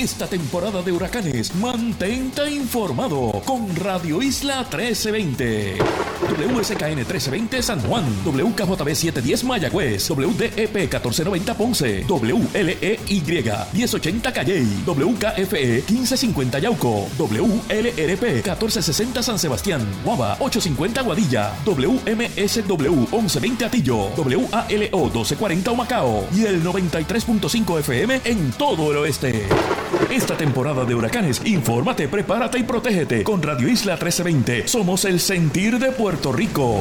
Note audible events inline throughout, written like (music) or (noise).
esta temporada de huracanes. Mantente informado con Radio Isla 1320. WSKN 1320 San Juan, WKJB 710 Mayagüez, WDEP 1490 Ponce, WLEY 1080 Calley, WKFE 1550 Yauco, WLRP 1460 San Sebastián, Guava 850 Guadilla, WMSW 1120 Atillo, WALO 1240 Macao y el 93.5 FM en todo el oeste. Esta temporada de huracanes, infórmate, prepárate y protégete con Radio Isla 1320. Somos el sentir de Puerto Rico.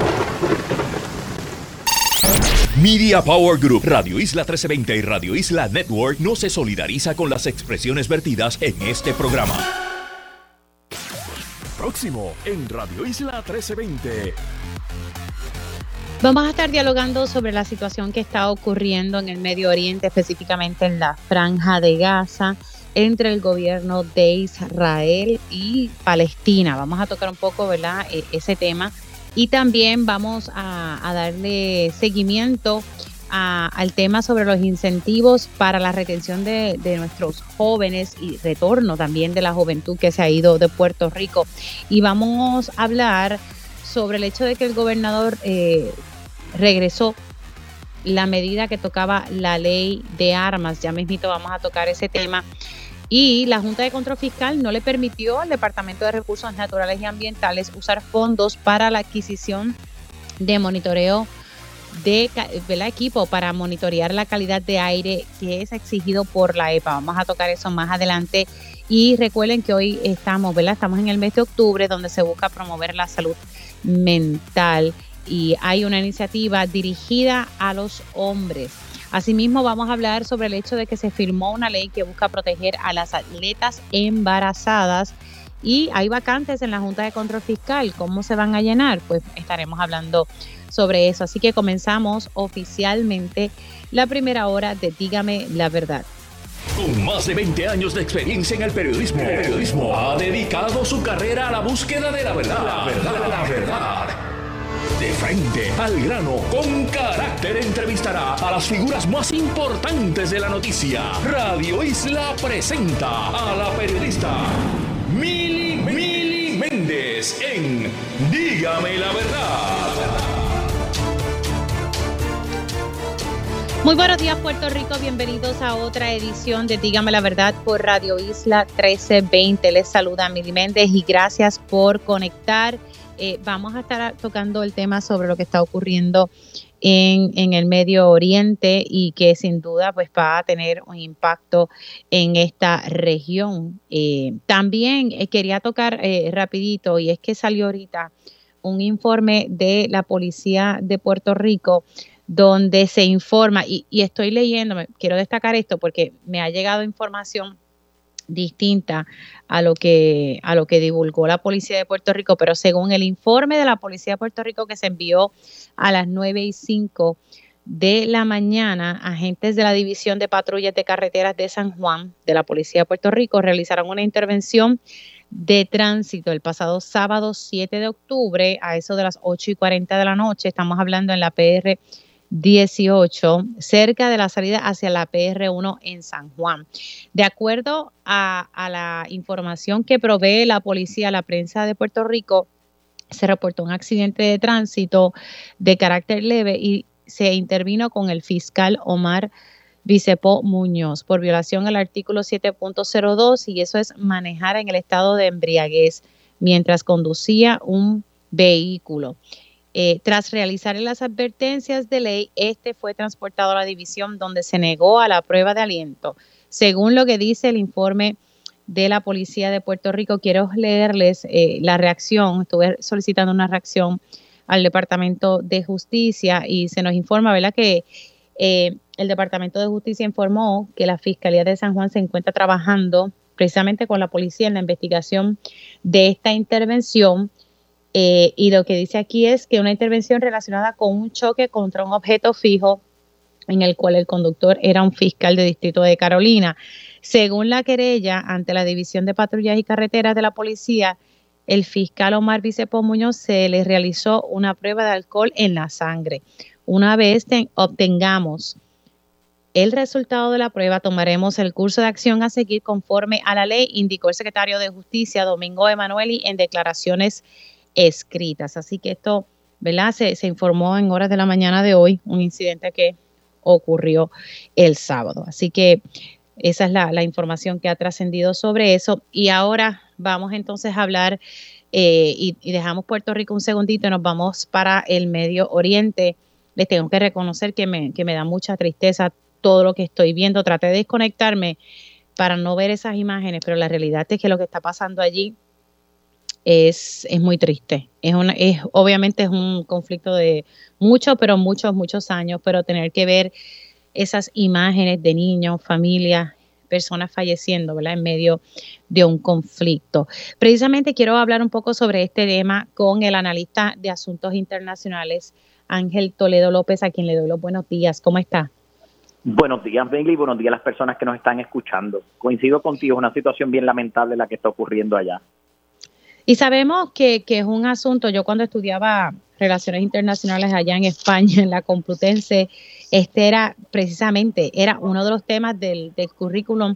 Media Power Group, Radio Isla 1320 y Radio Isla Network no se solidariza con las expresiones vertidas en este programa. Próximo en Radio Isla 1320. Vamos a estar dialogando sobre la situación que está ocurriendo en el Medio Oriente, específicamente en la franja de Gaza, entre el gobierno de Israel y Palestina. Vamos a tocar un poco, ¿verdad?, e, ese tema. Y también vamos a, darle seguimiento al tema sobre los incentivos para la retención de, nuestros jóvenes y retorno también de la juventud que se ha ido de Puerto Rico. Y vamos a hablar sobre el hecho de que el gobernador eh, regresó la medida que tocaba la ley de armas. Ya mismito vamos a tocar ese tema. Y la Junta de Control Fiscal no le permitió al Departamento de Recursos Naturales y Ambientales usar fondos para la adquisición de monitoreo de, equipo para monitorear la calidad de aire que es exigido por la EPA. Vamos a tocar eso más adelante. Y recuerden que hoy estamos, ¿verdad? Estamos en el mes de octubre donde se busca promover la salud mental y hay una iniciativa dirigida a los hombres. Asimismo, vamos a hablar sobre el hecho de que se firmó una ley que busca proteger a las atletas embarazadas y hay vacantes en la Junta de Control Fiscal. ¿Cómo se van a llenar? Pues estaremos hablando sobre eso. Así que comenzamos oficialmente la primera hora de Dígame la verdad. Con más de 20 años de experiencia en el periodismo, el periodismo ha dedicado su carrera a la búsqueda de la verdad. La verdad, la verdad de frente al grano, con carácter entrevistará a las figuras más importantes de la noticia. Radio Isla presenta a la periodista Mili Mili Méndez en Dígame la verdad. Muy buenos días Puerto Rico, bienvenidos a otra edición de Dígame la verdad por Radio Isla 1320. Les saluda Mili Méndez y gracias por conectar eh, vamos a estar tocando el tema sobre lo que está ocurriendo en, el Medio Oriente y que sin duda pues va a tener un impacto en esta región. Eh, también eh, quería tocar rapidito y es que salió ahorita un informe de la policía de Puerto Rico donde se informa, y, y estoy leyendo, quiero destacar esto porque me ha llegado información distinta a lo que a lo que divulgó la policía de Puerto Rico, pero según el informe de la policía de Puerto Rico que se envió a las 9 y 5 de la mañana, agentes de la División de Patrullas de Carreteras de San Juan de la Policía de Puerto Rico realizaron una intervención de tránsito el pasado sábado 7 de octubre a eso de las 8 y 40 de la noche. Estamos hablando en la PR 18, cerca de la salida hacia la PR1 en San Juan. De acuerdo a, la información que provee la policía a la prensa de Puerto Rico, se reportó un accidente de tránsito de carácter leve y se intervino con el fiscal Omar Vicepo Muñoz por violación al artículo 7.02 y eso es manejar en el estado de embriaguez mientras conducía un vehículo. Eh, tras realizar las advertencias de ley, este fue transportado a la división donde se negó a la prueba de aliento. Según lo que dice el informe de la Policía de Puerto Rico, quiero leerles eh, la reacción. Estuve solicitando una reacción al Departamento de Justicia y se nos informa, ¿verdad?, que eh, el Departamento de Justicia informó que la Fiscalía de San Juan se encuentra trabajando precisamente con la policía en la investigación de esta intervención eh, y lo que dice aquí es que una intervención relacionada con un choque contra un objeto fijo en el cual el conductor era un fiscal de distrito de Carolina. Según la querella ante la División de Patrullas y Carreteras de la Policía, el fiscal Omar Vicepo Muñoz se le realizó una prueba de alcohol en la sangre. Una vez obtengamos el resultado de la prueba, tomaremos el curso de acción a seguir conforme a la ley, indicó el secretario de Justicia, Domingo Emanueli, en declaraciones escritas. Así que esto, ¿verdad? Se, se informó en horas de la mañana de hoy, un incidente que ocurrió el sábado. Así que esa es la, información que ha trascendido sobre eso. Y ahora vamos entonces a hablar eh, y, y, dejamos Puerto Rico un segundito y nos vamos para el Medio Oriente. Les tengo que reconocer que me, que me da mucha tristeza todo lo que estoy viendo. Traté de desconectarme para no ver esas imágenes, pero la realidad es que lo que está pasando allí es, es muy triste. Es, una, es obviamente es un conflicto de muchos, pero muchos, muchos años, pero tener que ver esas imágenes de niños, familias, personas falleciendo, ¿verdad? En medio de un conflicto. Precisamente quiero hablar un poco sobre este tema con el analista de asuntos internacionales, Ángel Toledo López, a quien le doy los buenos días. ¿Cómo está? Buenos días, Bengley, buenos días a las personas que nos están escuchando. Coincido contigo, es una situación bien lamentable la que está ocurriendo allá. Y sabemos que, que, es un asunto, yo cuando estudiaba relaciones internacionales allá en España, en la Complutense, este era precisamente, era uno de los temas del, currículum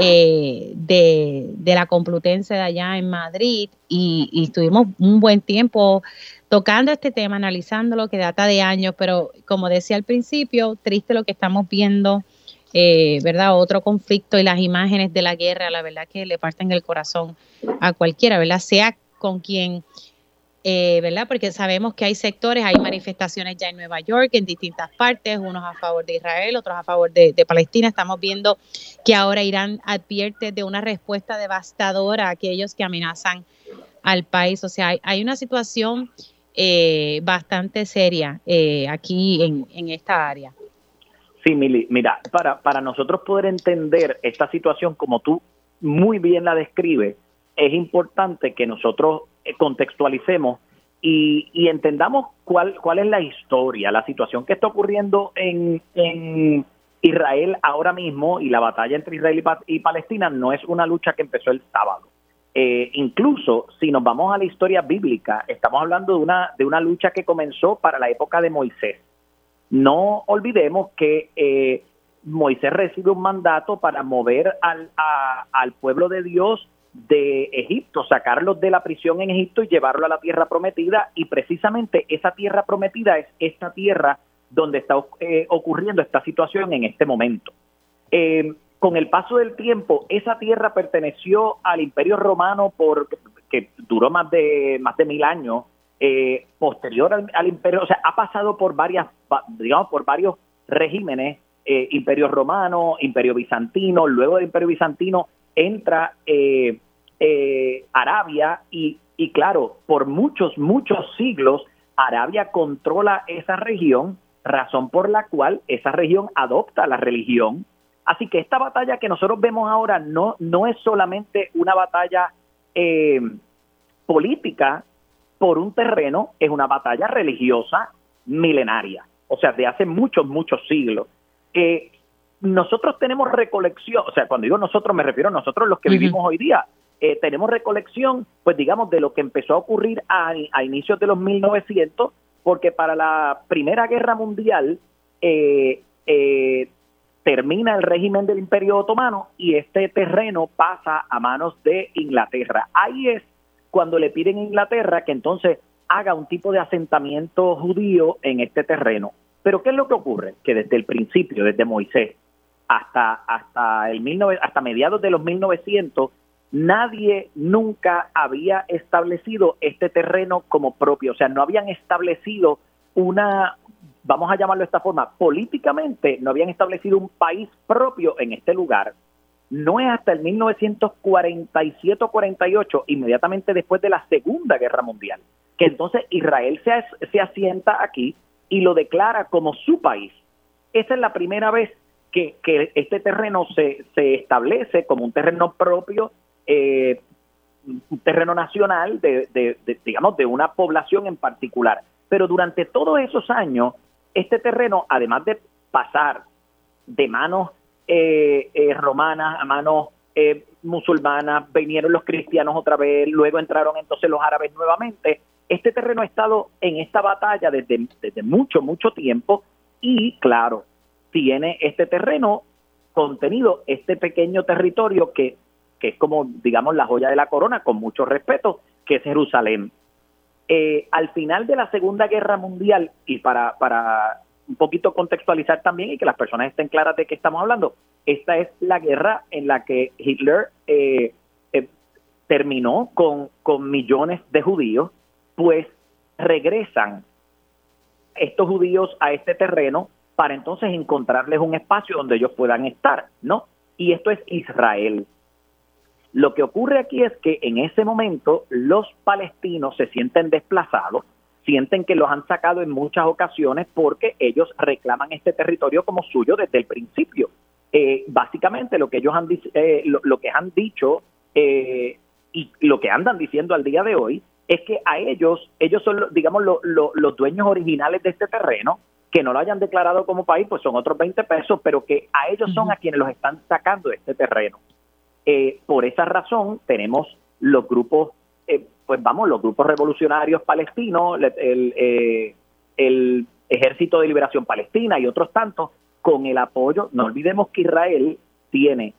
eh, de, de, la Complutense de allá en Madrid y, y estuvimos un buen tiempo tocando este tema, analizándolo, que data de años, pero como decía al principio, triste lo que estamos viendo eh, ¿verdad? Otro conflicto y las imágenes de la guerra, la verdad que le parten el corazón a cualquiera, ¿verdad? Sea con quien, eh, ¿verdad? Porque sabemos que hay sectores, hay manifestaciones ya en Nueva York, en distintas partes, unos a favor de Israel, otros a favor de, Palestina. Estamos viendo que ahora Irán advierte de una respuesta devastadora a aquellos que amenazan al país. O sea, hay, una situación eh, bastante seria aquí en, en esta área. Sí, Mili, mira, para, para nosotros poder entender esta situación como tú muy bien la describes, es importante que nosotros eh, contextualicemos y, y, entendamos cuál, cuál es la historia, la situación que está ocurriendo en, en Israel ahora mismo y la batalla entre Israel y, Palestina no es una lucha que empezó el sábado. Eh, incluso si nos vamos a la historia bíblica, estamos hablando de una, de una lucha que comenzó para la época de Moisés. No olvidemos que eh, Moisés recibe un mandato para mover al, al pueblo de Dios de Egipto, sacarlos de la prisión en Egipto y llevarlo a la tierra prometida. Y precisamente esa tierra prometida es esta tierra donde está eh, ocurriendo esta situación en este momento. Eh, con el paso del tiempo, esa tierra perteneció al Imperio Romano por que duró más de más de mil años eh, posterior al, imperio, o sea, ha pasado por varias, digamos, por varios regímenes, eh, imperio romano, imperio bizantino, luego del imperio bizantino entra eh, eh, Arabia y, y claro, por muchos, muchos siglos Arabia controla esa región, razón por la cual esa región adopta la religión. Así que esta batalla que nosotros vemos ahora no, no es solamente una batalla política, por un terreno es una batalla religiosa milenaria, o sea, de hace muchos, muchos siglos. que nosotros tenemos recolección, o sea, cuando digo nosotros me refiero a nosotros los que vivimos hoy día, eh, tenemos recolección, pues digamos, de lo que empezó a ocurrir a, inicios de los 1900, porque para la Primera Guerra Mundial eh, eh, termina el régimen del Imperio Otomano y este terreno pasa a manos de Inglaterra. Ahí es cuando le piden a Inglaterra que entonces haga un tipo de asentamiento judío en este terreno. Pero ¿qué es lo que ocurre? Que desde el principio, desde Moisés hasta hasta el hasta mediados de los 1900 nadie nunca había establecido este terreno como propio, o sea, no habían establecido una vamos a llamarlo de esta forma, políticamente no habían establecido un país propio en este lugar no es hasta el 1947 48, inmediatamente después de la Segunda Guerra Mundial, que entonces Israel se, se asienta aquí y lo declara como su país. Esa es la primera vez que, que este terreno se, se, establece como un terreno propio, eh, un terreno nacional de, de, digamos, de una población en particular. Pero durante todos esos años, este terreno, además de pasar de manos eh, eh, romanas, a manos eh, musulmanas, vinieron los cristianos otra vez, luego entraron entonces los árabes nuevamente. Este terreno ha estado en esta batalla desde, desde mucho, mucho tiempo y claro, tiene este terreno contenido, este pequeño territorio que, que es como, digamos, la joya de la corona, con mucho respeto, que es Jerusalén. Eh, al final de la Segunda Guerra Mundial, y para, para un poquito contextualizar también y que las personas estén claras de qué estamos hablando, esta es la guerra en la que Hitler eh, eh, terminó con, con millones de judíos, pues regresan estos judíos a este terreno para entonces encontrarles un espacio donde ellos puedan estar, ¿no? Y esto es Israel. Lo que ocurre aquí es que en ese momento los palestinos se sienten desplazados, sienten que los han sacado en muchas ocasiones porque ellos reclaman este territorio como suyo desde el principio. Eh, básicamente lo que ellos han, eh, lo, que han dicho eh, y lo que andan diciendo al día de hoy es que a ellos, ellos son, digamos, los dueños originales de este terreno, que no lo hayan declarado como país, pues son otros 20 pesos, pero que a ellos son a quienes los están sacando de este terreno. Eh, por esa razón tenemos los grupos, eh, pues vamos, los grupos revolucionarios palestinos, el, eh, el Ejército de Liberación Palestina y otros tantos, con el apoyo, no olvidemos que Israel tiene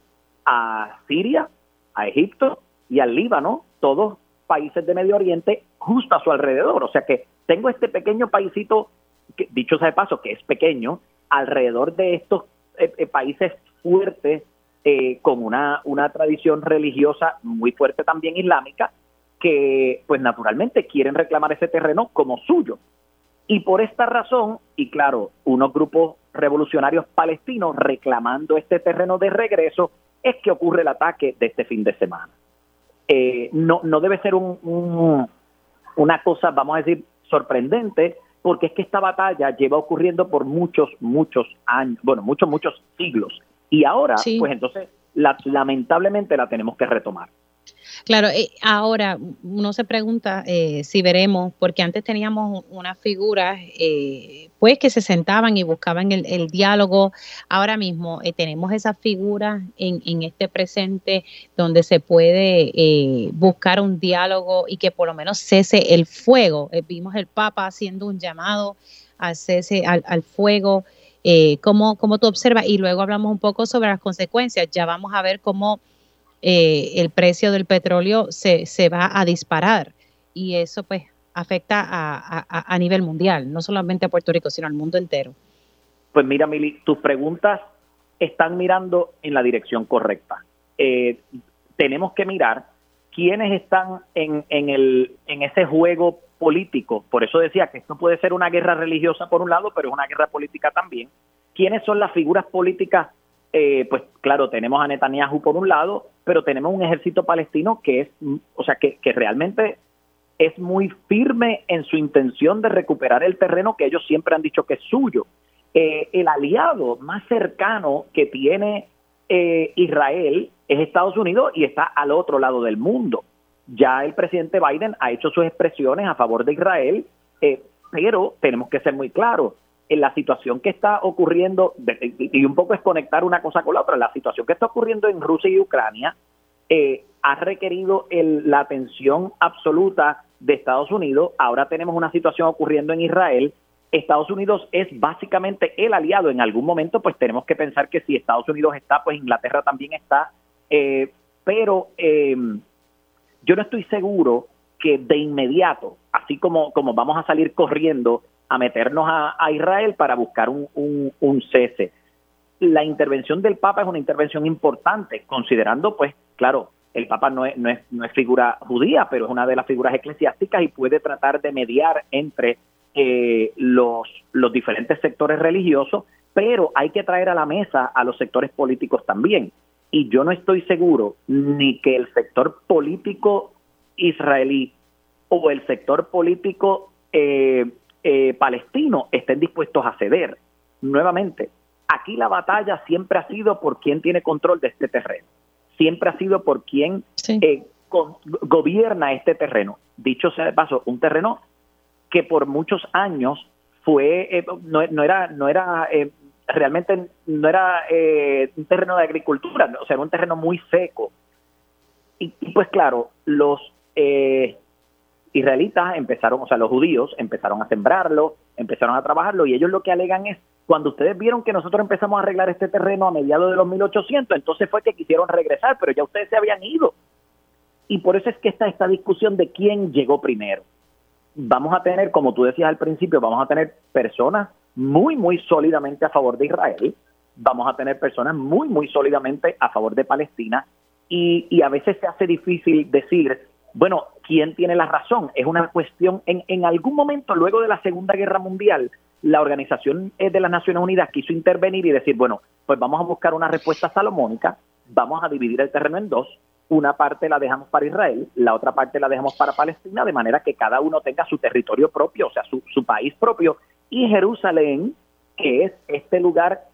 a Siria, a Egipto y al Líbano, todos países de Medio Oriente justo a su alrededor. O sea que tengo este pequeño paísito, que, dicho sea de paso, que es pequeño, alrededor de estos países fuertes eh, con una, una tradición religiosa muy fuerte también islámica, que pues naturalmente quieren reclamar ese terreno como suyo. Y por esta razón, y claro, unos grupos revolucionarios palestinos reclamando este terreno de regreso, es que ocurre el ataque de este fin de semana. Eh, no, no debe ser un, una cosa, vamos a decir, sorprendente, porque es que esta batalla lleva ocurriendo por muchos, muchos años, bueno, muchos, muchos siglos. Y ahora, pues entonces, lamentablemente la tenemos que retomar. Claro, eh, ahora uno se pregunta eh, si veremos, porque antes teníamos unas figuras eh, pues que se sentaban y buscaban el, diálogo. Ahora mismo tenemos esas figuras en, este presente donde se puede buscar un diálogo y que por lo menos cese el fuego. vimos el Papa haciendo un llamado al cese al, al fuego. Eh, ¿cómo, ¿Cómo tú observas? Y luego hablamos un poco sobre las consecuencias. Ya vamos a ver cómo eh, el precio del petróleo se, se va a disparar y eso pues afecta a, a, a, nivel mundial, no solamente a Puerto Rico, sino al mundo entero. Pues mira, Mili, tus preguntas están mirando en la dirección correcta. Eh, tenemos que mirar quiénes están en, en, el, en ese juego político. Por eso decía que esto puede ser una guerra religiosa por un lado, pero es una guerra política también. ¿Quiénes son las figuras políticas? Eh, pues claro, tenemos a Netanyahu por un lado, pero tenemos un ejército palestino que es, o sea, que, que realmente es muy firme en su intención de recuperar el terreno que ellos siempre han dicho que es suyo. Eh, el aliado más cercano que tiene eh, Israel es Estados Unidos y está al otro lado del mundo. Ya el presidente Biden ha hecho sus expresiones a favor de Israel, eh, pero tenemos que ser muy claros. En la situación que está ocurriendo, y un poco es conectar una cosa con la otra, la situación que está ocurriendo en Rusia y Ucrania eh, ha requerido la atención absoluta de Estados Unidos. Ahora tenemos una situación ocurriendo en Israel. Estados Unidos es básicamente el aliado. En algún momento, pues tenemos que pensar que si Estados Unidos está, pues Inglaterra también está. Eh, pero eh, yo no estoy seguro que de inmediato, así como, como vamos a salir corriendo a meternos a, Israel para buscar un, cese. La intervención del Papa es una intervención importante, considerando, pues, claro, el Papa no es, figura judía, pero es una de las figuras eclesiásticas y puede tratar de mediar entre eh, los, los diferentes sectores religiosos, pero hay que traer a la mesa a los sectores políticos también y yo no estoy seguro ni que el sector político israelí o el sector político eh, eh, palestino estén dispuestos a ceder. Nuevamente, aquí la batalla siempre ha sido por quién tiene control de este terreno, siempre ha sido por quién eh, gobierna este terreno. Dicho sea de paso, un terreno que por muchos años fue no, no, era no era realmente no era eh, un terreno de agricultura, o sea, era un terreno muy seco. Y, pues claro, los eh, israelitas empezaron, o sea, los judíos empezaron a sembrarlo, empezaron a trabajarlo y ellos lo que alegan es Cuando ustedes vieron que nosotros empezamos a arreglar este terreno a mediados de los 1800, entonces fue que quisieron regresar, pero ya ustedes se habían ido. Y por eso es que está esta discusión de quién llegó primero. Vamos a tener, como tú decías al principio, vamos a tener personas muy, muy sólidamente a favor de Israel, vamos a tener personas muy, muy sólidamente a favor de Palestina, y, y a veces se hace difícil decir, bueno, ¿quién tiene la razón? Es una cuestión, en, en algún momento, luego de la Segunda Guerra Mundial, la Organización de las Naciones Unidas quiso intervenir y decir, bueno, pues vamos a buscar una respuesta salomónica, vamos a dividir el terreno en dos, una parte la dejamos para Israel, la otra parte la dejamos para Palestina, de manera que cada uno tenga su territorio propio, o sea, su, su país propio, y Jerusalén, que es este lugar,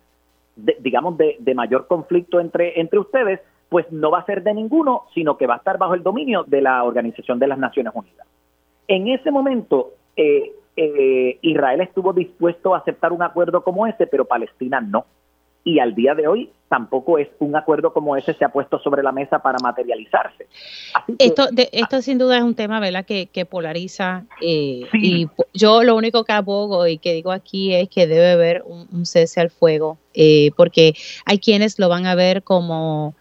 digamos, de, de, mayor conflicto entre, entre ustedes, pues no va a ser de ninguno, sino que va a estar bajo el dominio de la Organización de las Naciones Unidas. En ese momento, eh, eh, Israel estuvo dispuesto a aceptar un acuerdo como ese, pero Palestina no y al día de hoy tampoco es un acuerdo como ese se ha puesto sobre la mesa para materializarse. esto, de, esto sin duda es un tema, ¿verdad?, que, que polariza eh, y yo lo único que abogo y que digo aquí es que debe haber un, cese al fuego, eh, porque hay quienes lo van a ver como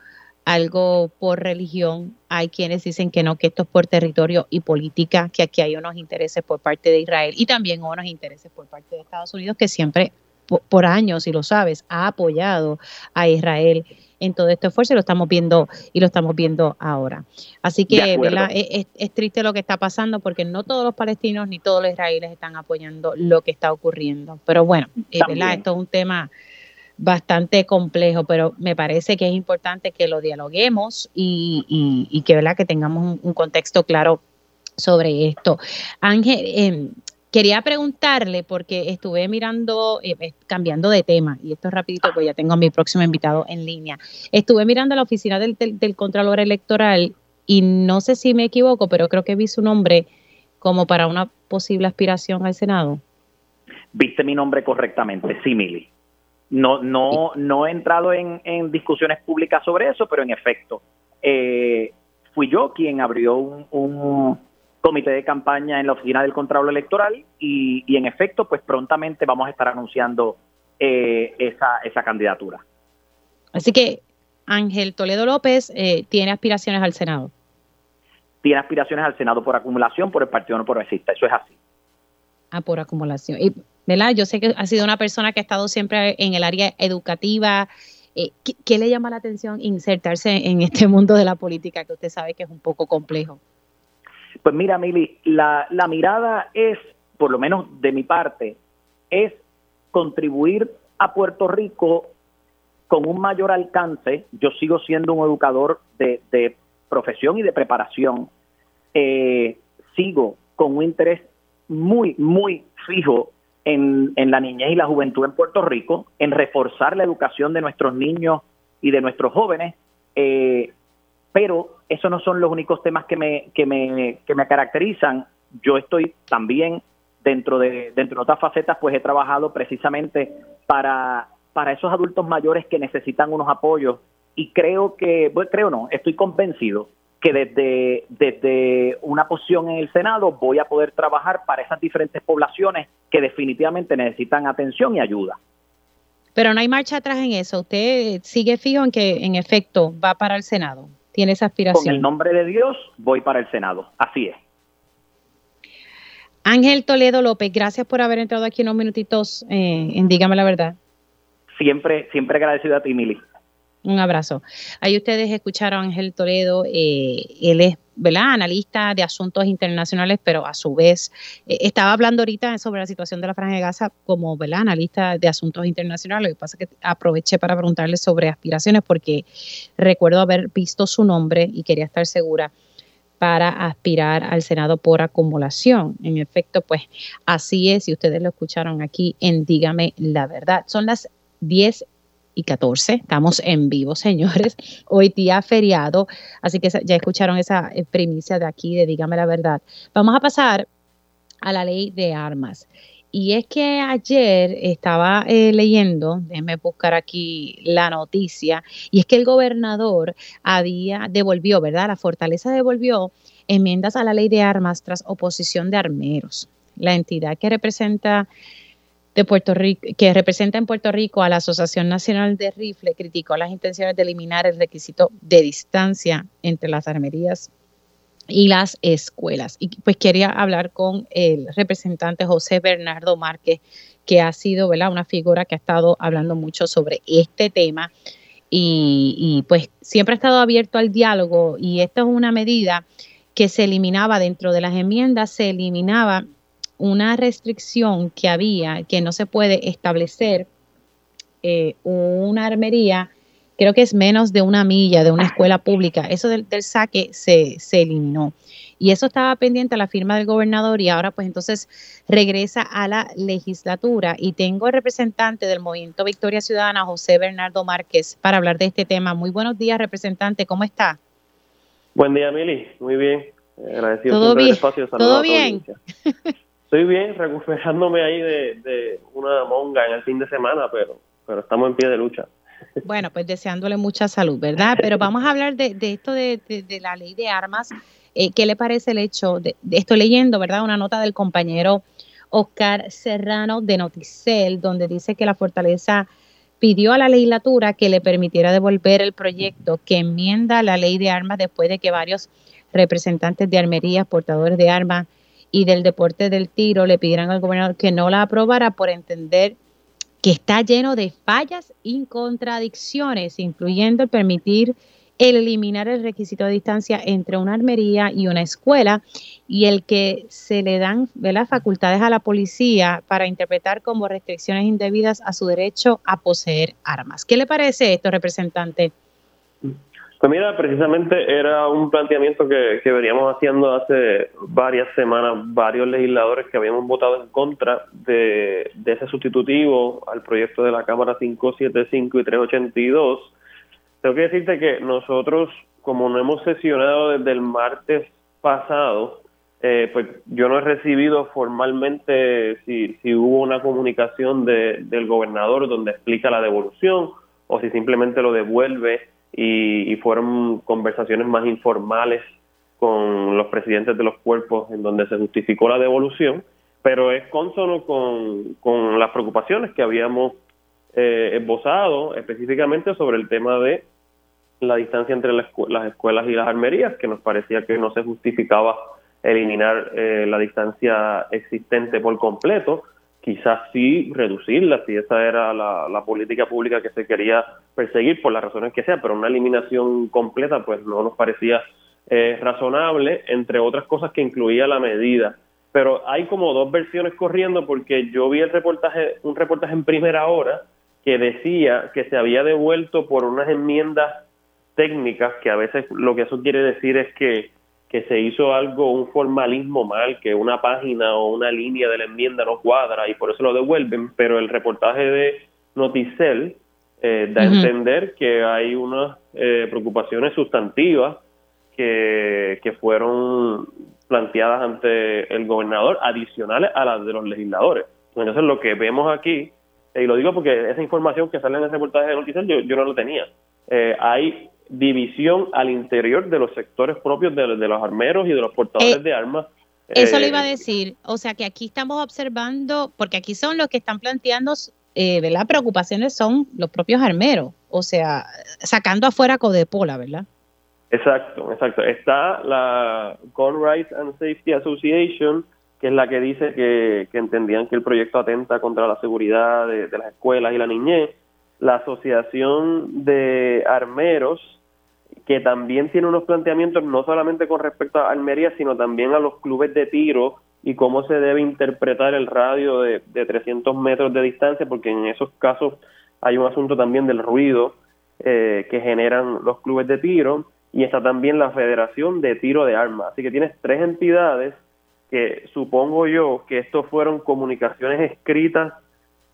algo por religión, hay quienes dicen que no, que esto es por territorio y política, que aquí hay unos intereses por parte de Israel y también unos intereses por parte de Estados Unidos que siempre por, años, y lo sabes, ha apoyado a Israel en todo este esfuerzo y lo estamos viendo y lo estamos viendo ahora. Así que Es, triste lo que está pasando porque no todos los palestinos ni todos los israelíes están apoyando lo que está ocurriendo. Pero bueno, eh, esto es un tema bastante complejo, pero me parece que es importante que lo dialoguemos y, y, que, ¿verdad? que tengamos un, contexto claro sobre esto. Ángel, eh, Quería preguntarle, porque estuve mirando, eh, eh, cambiando de tema, y esto es rapidito, pues ya tengo a mi próximo invitado en línea. Estuve mirando la oficina del, del, Contralor Electoral y no sé si me equivoco, pero creo que vi su nombre como para una posible aspiración al Senado. Viste mi nombre correctamente, sí, Mili. No, no, no he entrado en, discusiones públicas sobre eso, pero en efecto, eh, fui yo quien abrió un comité de campaña en la oficina del Contralor Electoral y, en efecto, pues prontamente vamos a estar anunciando eh, esa, esa candidatura. Así que Ángel Toledo López eh, tiene aspiraciones al Senado. Tiene aspiraciones al Senado por acumulación por el Partido No Progresista, eso es así. Ah, por acumulación. Y, ¿verdad? Yo sé que ha sido una persona que ha estado siempre en el área educativa. Eh, ¿qué, le llama la atención insertarse en este mundo de la política que usted sabe que es un poco complejo? Pues mira, Mili, la, la mirada es, por lo menos de mi parte, es contribuir a Puerto Rico con un mayor alcance. Yo sigo siendo un educador de, de profesión y de preparación. Eh, sigo con un interés muy, muy fijo en, en, la niñez y la juventud en Puerto Rico, en reforzar la educación de nuestros niños y de nuestros jóvenes. Eh, pero esos no son los únicos temas que me, que me, que me caracterizan. Yo estoy también dentro de, dentro de otras facetas, pues he trabajado precisamente para, para esos adultos mayores que necesitan unos apoyos y creo que, bueno, creo no, estoy convencido que desde, desde una posición en el Senado voy a poder trabajar para esas diferentes poblaciones que definitivamente necesitan atención y ayuda. Pero no hay marcha atrás en eso. Usted sigue fijo en que en efecto va para el Senado tiene esa aspiración. Con el nombre de Dios voy para el Senado, así es. Ángel Toledo López, gracias por haber entrado aquí unos minutitos eh, en Dígame la Verdad. Siempre, siempre agradecido a ti, Mili. Un abrazo. Ahí ustedes escucharon a Ángel Toledo, eh, él es ¿verdad? analista de asuntos internacionales, pero a su vez eh, estaba hablando ahorita sobre la situación de la Franja de Gaza como ¿verdad? analista de asuntos internacionales. Lo que pasa es que aproveché para preguntarle sobre aspiraciones porque recuerdo haber visto su nombre y quería estar segura para aspirar al Senado por acumulación. En efecto, pues así es, y ustedes lo escucharon aquí en Dígame la verdad. Son las 10 y 14. Estamos en vivo, (laughs) señores. Hoy día feriado, así que ya escucharon esa eh, primicia de aquí de Dígame la verdad. Vamos a pasar a la ley de armas. Y es que ayer estaba eh, leyendo, déjenme buscar aquí la noticia, y es que el gobernador había, devolvió, ¿verdad? La fortaleza devolvió enmiendas a la ley de armas tras oposición de armeros. La entidad que representa de Puerto Rico, que representa en Puerto Rico a la Asociación Nacional de Rifle, criticó las intenciones de eliminar el requisito de distancia entre las armerías y las escuelas. Y pues quería hablar con el representante José Bernardo Márquez, que ha sido una figura que ha estado hablando mucho sobre este tema y, y pues siempre ha estado abierto al diálogo y esta es una medida que se eliminaba dentro de las enmiendas, se eliminaba una restricción que había, que no se puede establecer eh, una armería, creo que es menos de una milla de una escuela pública. Eso del, saque se, se, eliminó. Y eso estaba pendiente a la firma del gobernador y ahora pues entonces regresa a la legislatura. Y tengo el representante del Movimiento Victoria Ciudadana, José Bernardo Márquez, para hablar de este tema. Muy buenos días, representante, ¿cómo está? Buen día, Mili. Muy bien. Agradecido ¿Todo bien? espacio. ¿Todo bien? (laughs) Estoy bien, recuperándome ahí de, una monga en el fin de semana, pero, pero estamos en pie de lucha. Bueno, pues deseándole mucha salud, ¿verdad? Pero vamos a hablar de, esto de, la ley de armas. Eh, ¿Qué le parece el hecho? De, estoy leyendo, ¿verdad? Una nota del compañero Oscar Serrano de Noticel, donde dice que la fortaleza pidió a la legislatura que le permitiera devolver el proyecto que enmienda la ley de armas después de que varios representantes de armerías, portadores de armas, y del deporte del tiro le pidieran al gobernador que no la aprobara por entender que está lleno de fallas y contradicciones, incluyendo el permitir el eliminar el requisito de distancia entre una armería y una escuela y el que se le dan las facultades a la policía para interpretar como restricciones indebidas a su derecho a poseer armas. ¿Qué le parece esto, representante? Pues mira, precisamente era un planteamiento que, veníamos haciendo hace varias semanas, varios legisladores que habíamos votado en contra de, ese sustitutivo al proyecto de la Cámara 575 y 382. Tengo que decirte que nosotros, como no hemos sesionado desde el martes pasado, eh, pues yo no he recibido formalmente si, si hubo una comunicación del gobernador donde explica la devolución o si simplemente lo devuelve y, fueron conversaciones más informales con los presidentes de los cuerpos en donde se justificó la devolución, pero es consono con, con las preocupaciones que habíamos eh, esbozado específicamente sobre el tema de la distancia entre las, escuelas y las armerías, que nos parecía que no se justificaba eliminar eh, la distancia existente por completo, quizás sí reducirla, si esa era la, política pública que se quería perseguir por las razones que sea, pero una eliminación completa pues no nos parecía eh, razonable, entre otras cosas que incluía la medida. Pero hay como dos versiones corriendo porque yo vi el reportaje, un reportaje en primera hora que decía que se había devuelto por unas enmiendas técnicas, que a veces lo que eso quiere decir es que que se hizo algo, un formalismo mal, que una página o una línea de la enmienda no cuadra y por eso lo devuelven, pero el reportaje de Noticel eh, da a entender que hay unas eh, preocupaciones sustantivas que, que fueron planteadas ante el gobernador, adicionales a las de los legisladores. Entonces lo que vemos aquí, y lo digo porque esa información que sale en ese reportaje de Noticel yo, yo no lo tenía, eh, hay división al interior de los sectores propios de, los armeros y de los portadores eh, de armas. Eso le iba a eh, decir, o sea que aquí estamos observando, porque aquí son los que están planteando, eh, ¿verdad? Preocupaciones son los propios armeros, o sea, sacando afuera Codepola, ¿verdad? Exacto, exacto. Está la Gun Rights and Safety Association, que es la que dice que, entendían que el proyecto atenta contra la seguridad de, de las escuelas y la niñez la Asociación de Armeros, que también tiene unos planteamientos no solamente con respecto a Almería, sino también a los clubes de tiro y cómo se debe interpretar el radio de, de 300 metros de distancia, porque en esos casos hay un asunto también del ruido eh, que generan los clubes de tiro y está también la Federación de Tiro de Armas. Así que tienes tres entidades que supongo yo que estos fueron comunicaciones escritas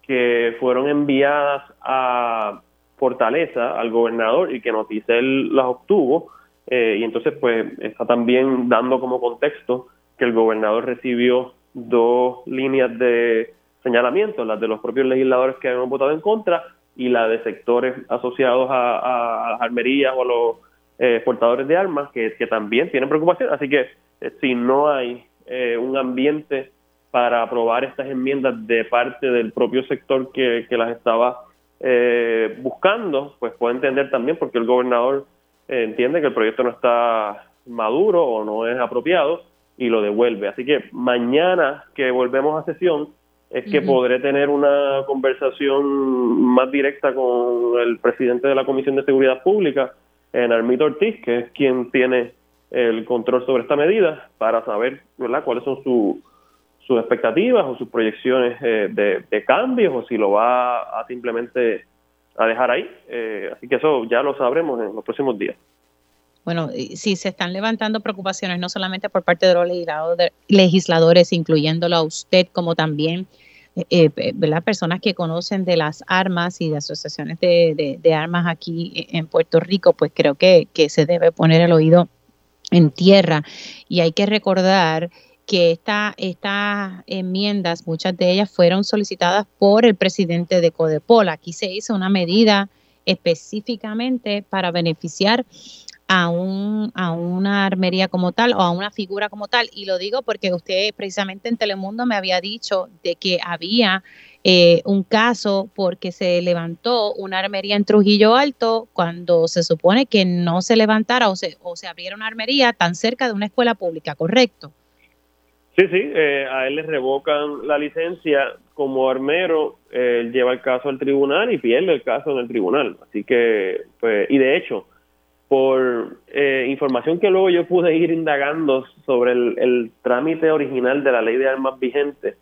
que fueron enviadas a Fortaleza, al gobernador, y que Noticel las obtuvo. Eh, y entonces, pues, está también dando como contexto que el gobernador recibió dos líneas de señalamiento, las de los propios legisladores que habían votado en contra y la de sectores asociados a, las armerías o a los eh, portadores de armas que, también tienen preocupación. Así que eh, si no hay un ambiente para aprobar estas enmiendas de parte del propio sector que, las estaba eh, buscando, pues puede entender también porque el gobernador eh, entiende que el proyecto no está maduro o no es apropiado y lo devuelve. Así que mañana que volvemos a sesión es que podré tener una conversación más directa con el presidente de la Comisión de Seguridad Pública, en Armito Ortiz, que es quien tiene el control sobre esta medida, para saber ¿verdad? cuáles son sus expectativas o sus proyecciones eh, de, cambios o si lo va a simplemente a dejar ahí. Eh, así que eso ya lo sabremos en los próximos días. Bueno, si se están levantando preocupaciones no solamente por parte de los legisladores, incluyéndolo a usted, como también eh, eh las personas que conocen de las armas y de asociaciones de, armas aquí en Puerto Rico, pues creo que, que, se debe poner el oído en tierra. Y hay que recordar que esta, estas enmiendas, muchas de ellas fueron solicitadas por el presidente de Codepol. Aquí se hizo una medida específicamente para beneficiar a, un, a una armería como tal o a una figura como tal. Y lo digo porque usted precisamente en Telemundo me había dicho de que había eh, un caso porque se levantó una armería en Trujillo Alto cuando se supone que no se levantara o se, o se abriera una armería tan cerca de una escuela pública, ¿correcto? Sí, sí, eh, a él le revocan la licencia como armero, él lleva el caso al tribunal y pierde el caso en el tribunal. Así que, pues, y de hecho, por eh, información que luego yo pude ir indagando sobre el, trámite original de la ley de armas vigente,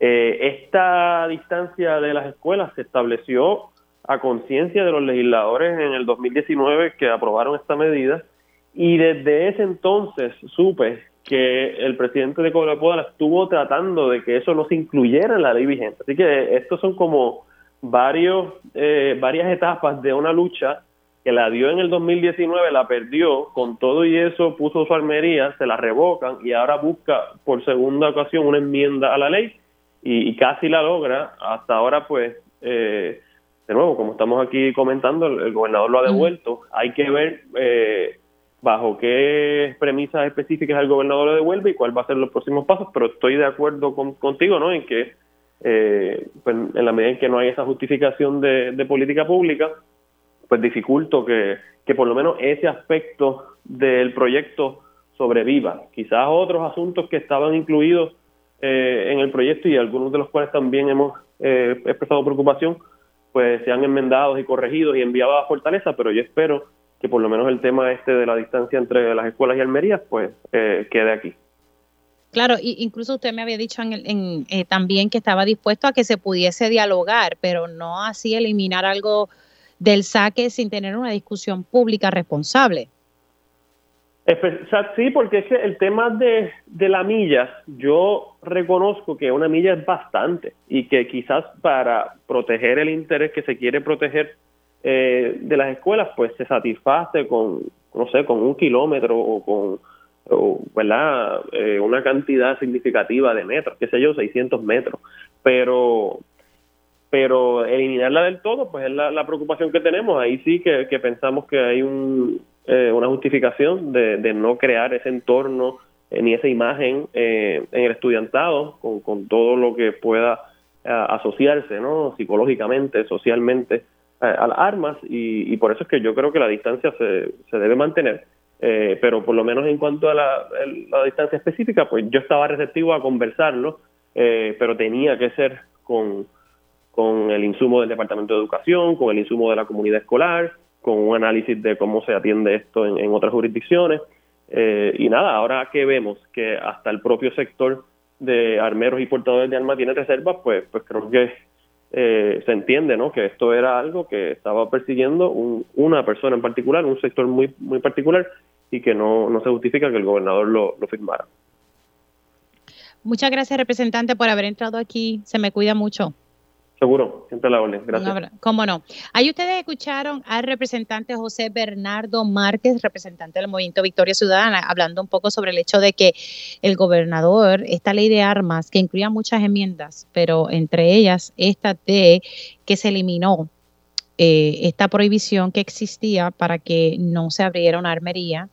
eh, esta distancia de las escuelas se estableció a conciencia de los legisladores en el 2019 que aprobaron esta medida y desde ese entonces supe que el presidente de Cobrapoda estuvo tratando de que eso no se incluyera en la ley vigente. Así que estos son como varios, eh, varias etapas de una lucha que la dio en el 2019, la perdió, con todo y eso puso su armería, se la revocan y ahora busca por segunda ocasión una enmienda a la ley y, casi la logra. Hasta ahora, pues, eh, de nuevo, como estamos aquí comentando, el, gobernador lo ha devuelto. Hay que ver eh, bajo qué premisas específicas el gobernador lo devuelve y cuál va a ser los próximos pasos, pero estoy de acuerdo contigo, ¿no? En que eh, pues, en la medida en que no hay esa justificación de política pública, pues dificulto que, que por lo menos ese aspecto del proyecto sobreviva. Quizás otros asuntos que estaban incluidos eh, en el proyecto y algunos de los cuales también hemos eh, expresado preocupación, pues sean enmendados y corregidos y enviados a Fortaleza, pero yo espero que por lo menos el tema este de la distancia entre las escuelas y Almería, pues eh, quede aquí. Claro, incluso usted me había dicho en, también que estaba dispuesto a que se pudiese dialogar, pero no así eliminar algo del saque sin tener una discusión pública responsable. Sí, porque es que el tema de, la milla, yo reconozco que una milla es bastante y que quizás para proteger el interés que se quiere proteger eh, de las escuelas, pues se satisface con, no sé, con un kilómetro o con. Eh, una cantidad significativa de metros, qué sé yo, 600 metros. Pero pero eliminarla del todo, pues es la, preocupación que tenemos. Ahí sí que, pensamos que hay un, eh, una justificación de, no crear ese entorno eh, ni esa imagen eh, en el estudiantado con, con todo lo que pueda asociarse, ¿no? Psicológicamente, socialmente a las armas y, por eso es que yo creo que la distancia se, se debe mantener. pero por lo menos en cuanto a la, la, distancia específica, pues yo estaba receptivo a conversarlo, pero tenía que ser con con el insumo del Departamento de Educación, con el insumo de la comunidad escolar, con un análisis de cómo se atiende esto en, otras jurisdicciones. Eh, y nada, ahora que vemos que hasta el propio sector de armeros y portadores de armas tiene reservas, pues, pues creo que eh, se entiende ¿no? que esto era algo que estaba persiguiendo una persona en particular, un sector muy, muy particular, y que no, no se justifica que el gobernador lo, lo firmara. Muchas gracias, representante, por haber entrado aquí. Se me cuida mucho. Seguro, siempre la orden. Gracias. ¿Cómo no? Ahí ustedes escucharon al representante José Bernardo Márquez, representante del Movimiento Victoria Ciudadana, hablando un poco sobre el hecho de que el gobernador, esta ley de armas, que incluía muchas enmiendas, pero entre ellas esta de que se eliminó eh, esta prohibición que existía para que no se abriera una armería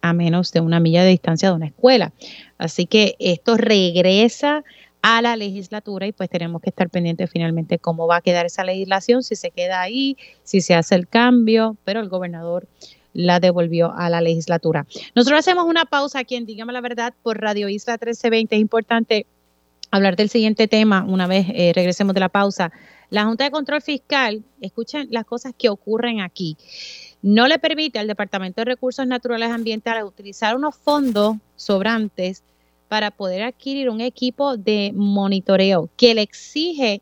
a menos de una milla de distancia de una escuela. Así que esto regresa a la legislatura y pues tenemos que estar pendientes finalmente cómo va a quedar esa legislación, si se queda ahí, si se hace el cambio, pero el gobernador la devolvió a la legislatura. Nosotros hacemos una pausa aquí en Dígame la Verdad por Radio Isla 1320. Es importante hablar del siguiente tema una vez eh, regresemos de la pausa. La Junta de Control Fiscal, escuchen las cosas que ocurren aquí, no le permite al Departamento de Recursos Naturales Ambientales utilizar unos fondos sobrantes para poder adquirir un equipo de monitoreo que le exige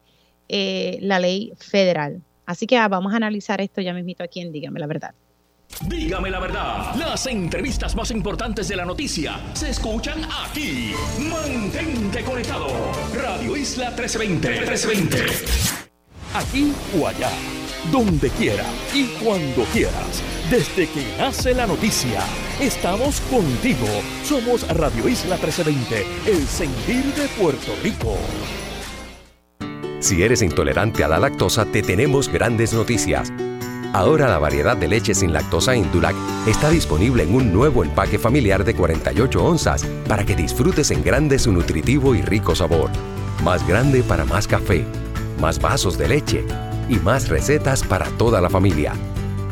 eh, la ley federal. Así que ah, vamos a analizar esto ya mismito aquí en Dígame la Verdad. Dígame la verdad, las entrevistas más importantes de la noticia se escuchan aquí. Mantente conectado. Radio Isla 1320. 1320. Aquí o allá, donde quiera y cuando quieras. Desde que nace la noticia, estamos contigo. Somos Radio Isla 1320, el sentir de Puerto Rico. Si eres intolerante a la lactosa, te tenemos grandes noticias. Ahora la variedad de leche sin lactosa Indulac está disponible en un nuevo empaque familiar de 48 onzas para que disfrutes en grande su nutritivo y rico sabor. Más grande para más café, más vasos de leche y más recetas para toda la familia.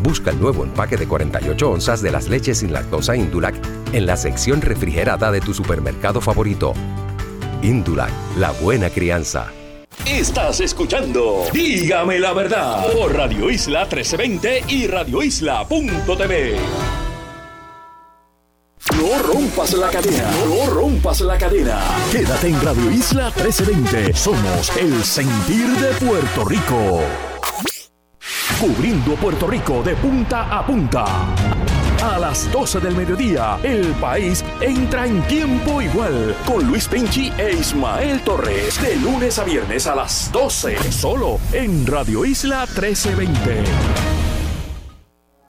Busca el nuevo empaque de 48 onzas de las leches sin lactosa Indulac en la sección refrigerada de tu supermercado favorito. Indulac, la buena crianza. Estás escuchando Dígame la verdad por Radio Isla 1320 y radioisla.tv. No rompas la cadena, no rompas la cadena. Quédate en Radio Isla 1320. Somos el sentir de Puerto Rico. Cubriendo Puerto Rico de punta a punta. A las 12 del mediodía, el país entra en tiempo igual con Luis Pinchi e Ismael Torres de lunes a viernes a las 12, solo en Radio Isla 1320.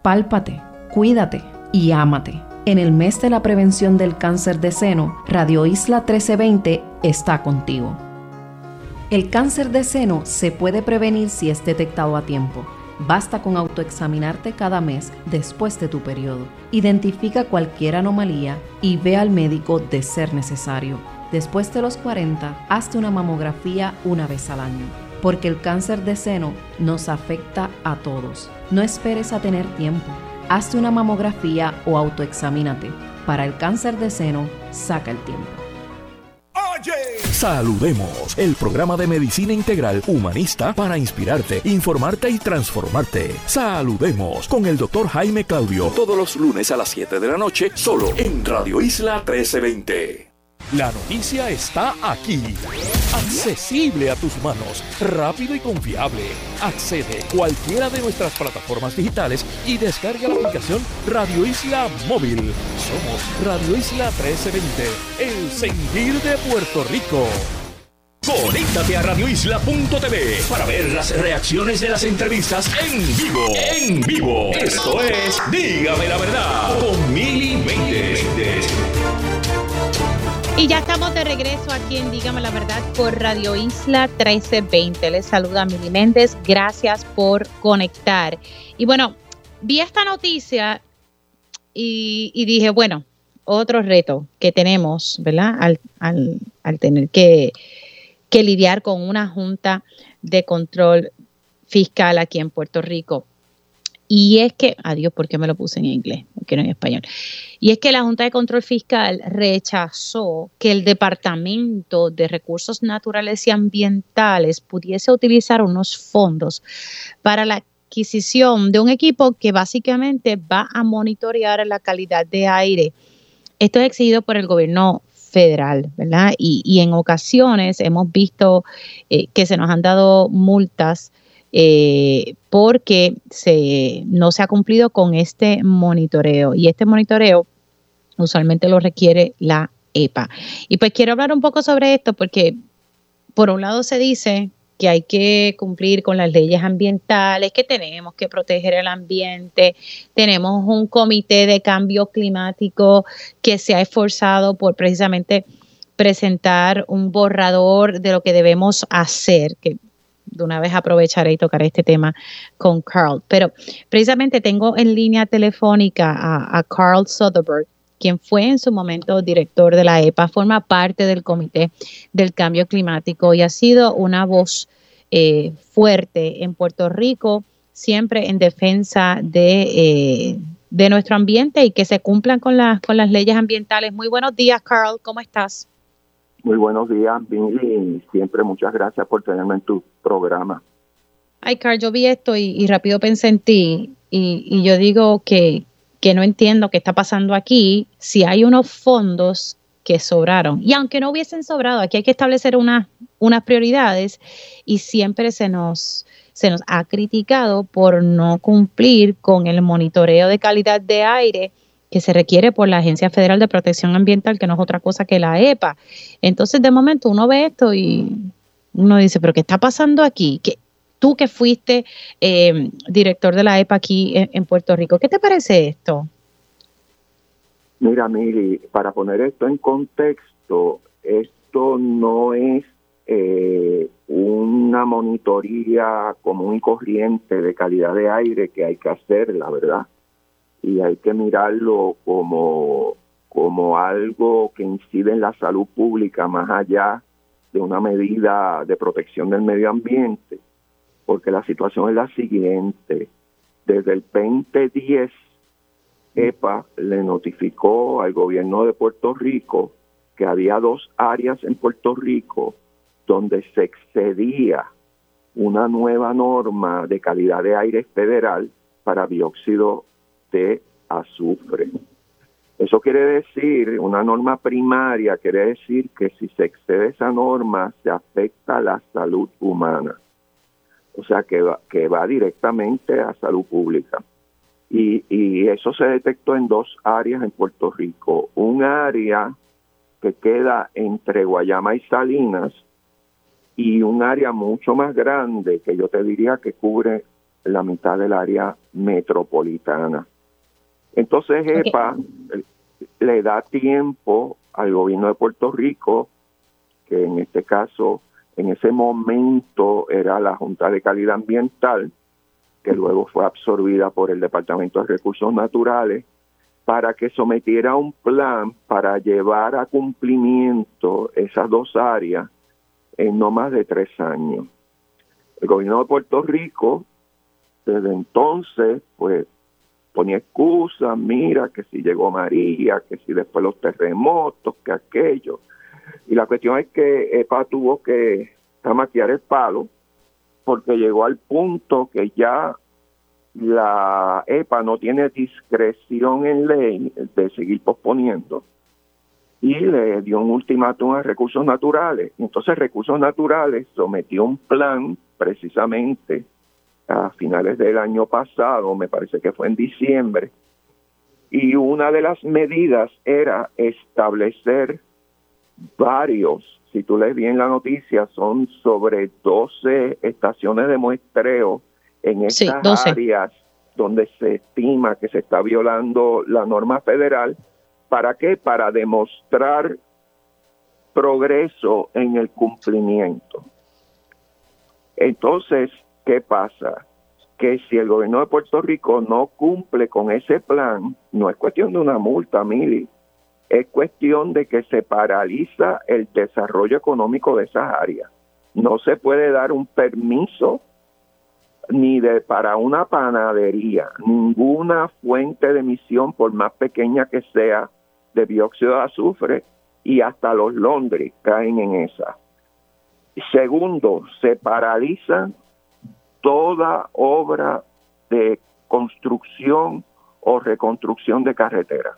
Pálpate, cuídate y ámate. En el mes de la prevención del cáncer de seno, Radio Isla 1320 está contigo. El cáncer de seno se puede prevenir si es detectado a tiempo. Basta con autoexaminarte cada mes después de tu periodo. Identifica cualquier anomalía y ve al médico de ser necesario. Después de los 40, hazte una mamografía una vez al año, porque el cáncer de seno nos afecta a todos. No esperes a tener tiempo. Hazte una mamografía o autoexamínate. Para el cáncer de seno, saca el tiempo. Saludemos, el programa de medicina integral humanista para inspirarte, informarte y transformarte. Saludemos con el doctor Jaime Claudio todos los lunes a las 7 de la noche, solo en Radio Isla 1320. La noticia está aquí. Accesible a tus manos, rápido y confiable. Accede a cualquiera de nuestras plataformas digitales y descarga la aplicación Radio Isla Móvil. Somos Radio Isla 1320, el sentir de Puerto Rico. Conéctate a radioisla.tv para ver las reacciones de las entrevistas en vivo. En vivo. Esto es Dígame la verdad con Mili Méndez. Y ya estamos de regreso aquí en Dígame la Verdad por Radio Isla 1320. Les saluda Mili Méndez. Gracias por conectar. Y bueno, vi esta noticia y, dije, bueno, otro reto que tenemos, ¿verdad? Al, al, tener que, que lidiar con una junta de control fiscal aquí en Puerto Rico. Y es que, adiós, ¿por qué me lo puse en inglés? Que no en español. Y es que la Junta de Control Fiscal rechazó que el Departamento de Recursos Naturales y Ambientales pudiese utilizar unos fondos para la adquisición de un equipo que básicamente va a monitorear la calidad de aire. Esto es exigido por el gobierno federal, ¿verdad? Y, en ocasiones hemos visto eh, que se nos han dado multas eh, porque no se ha cumplido con este monitoreo. Y este monitoreo usualmente lo requiere la EPA. Y pues quiero hablar un poco sobre esto porque por un lado se dice que hay que cumplir con las leyes ambientales, que tenemos que proteger el ambiente, tenemos un comité de cambio climático que se ha esforzado por precisamente presentar un borrador de lo que debemos hacer, de una vez aprovecharé y tocaré este tema con Carl. Pero precisamente tengo en línea telefónica a, Carl Soderberg. quien fue en su momento director de la EPA, forma parte del Comité del Cambio Climático y ha sido una voz eh, fuerte en Puerto Rico, siempre en defensa de, eh, de nuestro ambiente y que se cumplan con las, con las leyes ambientales. Muy buenos días, Carl, ¿cómo estás? Muy buenos días, Billy, siempre muchas gracias por tenerme en tu programa. Ay, Carl, yo vi esto y, rápido pensé en ti y, yo digo que, que no entiendo qué está pasando aquí si hay unos fondos que sobraron. Y aunque no hubiesen sobrado, aquí hay que establecer unas prioridades y siempre se nos, se nos ha criticado por no cumplir con el monitoreo de calidad de aire que se requiere por la Agencia Federal de Protección Ambiental, que no es otra cosa que la EPA. Entonces, de momento uno ve esto y uno dice, pero ¿qué está pasando aquí? que tú que fuiste eh, director de la EPA aquí en, Puerto Rico, ¿qué te parece esto? Mira, Miri, para poner esto en contexto, esto no es eh, una monitoría común y corriente de calidad de aire que hay que hacer, la verdad y hay que mirarlo como, como algo que incide en la salud pública más allá de una medida de protección del medio ambiente, porque la situación es la siguiente. Desde el 2010, EPA le notificó al gobierno de Puerto Rico que había dos áreas en Puerto Rico donde se excedía una nueva norma de calidad de aire federal para dióxido de azufre. Eso quiere decir, una norma primaria quiere decir que si se excede esa norma se afecta la salud humana. O sea, que va, que va directamente a salud pública. Y, y eso se detectó en dos áreas en Puerto Rico. Un área que queda entre Guayama y Salinas y un área mucho más grande que yo te diría que cubre la mitad del área metropolitana. Entonces EPA le da tiempo al gobierno de Puerto Rico, que en este caso, en ese momento era la Junta de Calidad Ambiental, que luego fue absorbida por el Departamento de Recursos Naturales, para que sometiera un plan para llevar a cumplimiento esas dos áreas en no más de tres años. El gobierno de Puerto Rico, desde entonces, pues ponía excusas, mira que si llegó María, que si después los terremotos, que aquello. Y la cuestión es que EPA tuvo que maquillar el palo porque llegó al punto que ya la EPA no tiene discreción en ley de seguir posponiendo y le dio un ultimátum a recursos naturales. Entonces recursos naturales sometió un plan precisamente a finales del año pasado, me parece que fue en diciembre, y una de las medidas era establecer varios, si tú lees bien la noticia, son sobre 12 estaciones de muestreo en estas áreas donde se estima que se está violando la norma federal. ¿Para qué? Para demostrar progreso en el cumplimiento. Entonces, ¿qué pasa? Que si el gobierno de Puerto Rico no cumple con ese plan, no es cuestión de una multa, Mili, es cuestión de que se paraliza el desarrollo económico de esas áreas. No se puede dar un permiso ni de para una panadería, ninguna fuente de emisión, por más pequeña que sea, de dióxido de azufre, y hasta los Londres caen en esa. Segundo, se paraliza toda obra de construcción o reconstrucción de carretera.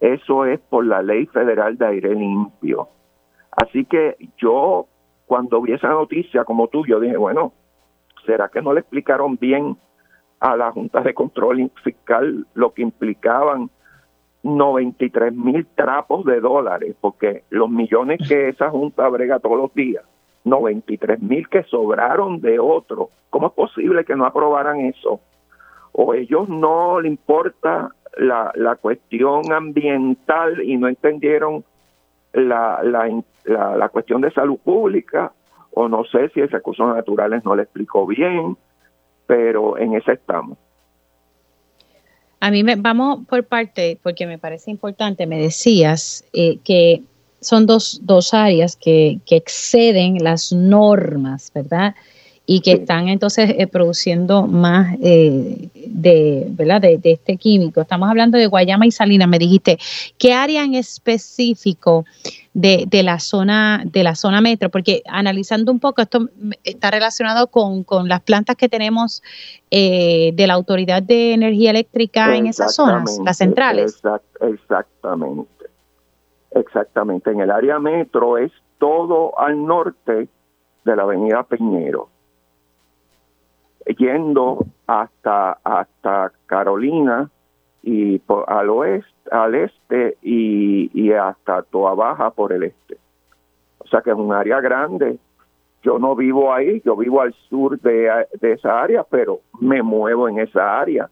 Eso es por la ley federal de aire limpio. Así que yo, cuando vi esa noticia como tú, yo dije, bueno, ¿será que no le explicaron bien a la Junta de Control Fiscal lo que implicaban 93 mil trapos de dólares? Porque los millones que esa Junta brega todos los días 93 mil que sobraron de otro. ¿Cómo es posible que no aprobaran eso? O ellos no le importa la, la cuestión ambiental y no entendieron la, la, la, cuestión de salud pública, o no sé si el recursos naturales no le explicó bien, pero en ese estamos. A mí me, vamos por parte, porque me parece importante, me decías eh, que son dos, dos áreas que, que, exceden las normas, ¿verdad? Y que están entonces eh, produciendo más eh, de, ¿verdad? De, de, este químico. Estamos hablando de Guayama y Salinas. Me dijiste, ¿qué área en específico de, de, la zona de la zona metro? Porque analizando un poco, esto está relacionado con, con las plantas que tenemos eh, de la Autoridad de Energía Eléctrica en esas zonas, las centrales. Exact, exactamente. Exactamente. En el área metro es todo al norte de la avenida Peñero, yendo hasta, hasta Carolina y por, al oeste, al este y, y hasta Toa Baja por el este. O sea que es un área grande. Yo no vivo ahí, yo vivo al sur de, de esa área, pero me muevo en esa área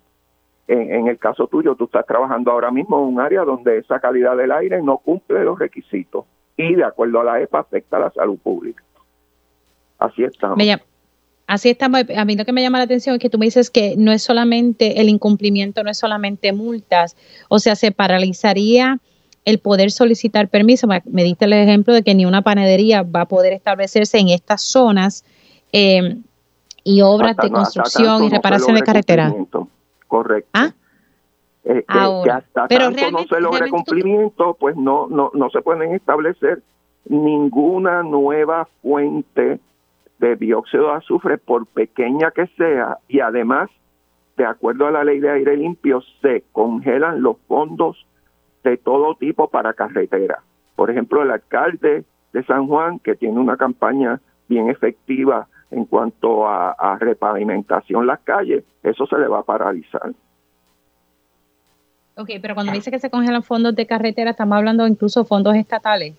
en, en, el caso tuyo, tú estás trabajando ahora mismo en un área donde esa calidad del aire no cumple los requisitos y de acuerdo a la EPA afecta a la salud pública. Así estamos. Así estamos. A mí lo que me llama la atención es que tú me dices que no es solamente el incumplimiento, no es solamente multas, o sea, se paralizaría el poder solicitar permiso. Me diste el ejemplo de que ni una panadería va a poder establecerse en estas zonas eh, y obras hasta, de construcción y reparación de carreteras. Correcto. ¿Ah? Eh, que hasta Pero tanto no se logre cumplimiento, pues no, no, no se pueden establecer ninguna nueva fuente de dióxido de azufre, por pequeña que sea, y además, de acuerdo a la ley de aire limpio, se congelan los fondos de todo tipo para carretera. Por ejemplo, el alcalde de San Juan, que tiene una campaña bien efectiva en cuanto a, a repavimentación las calles, eso se le va a paralizar. Ok, pero cuando dice que se congelan fondos de carretera, estamos hablando incluso fondos estatales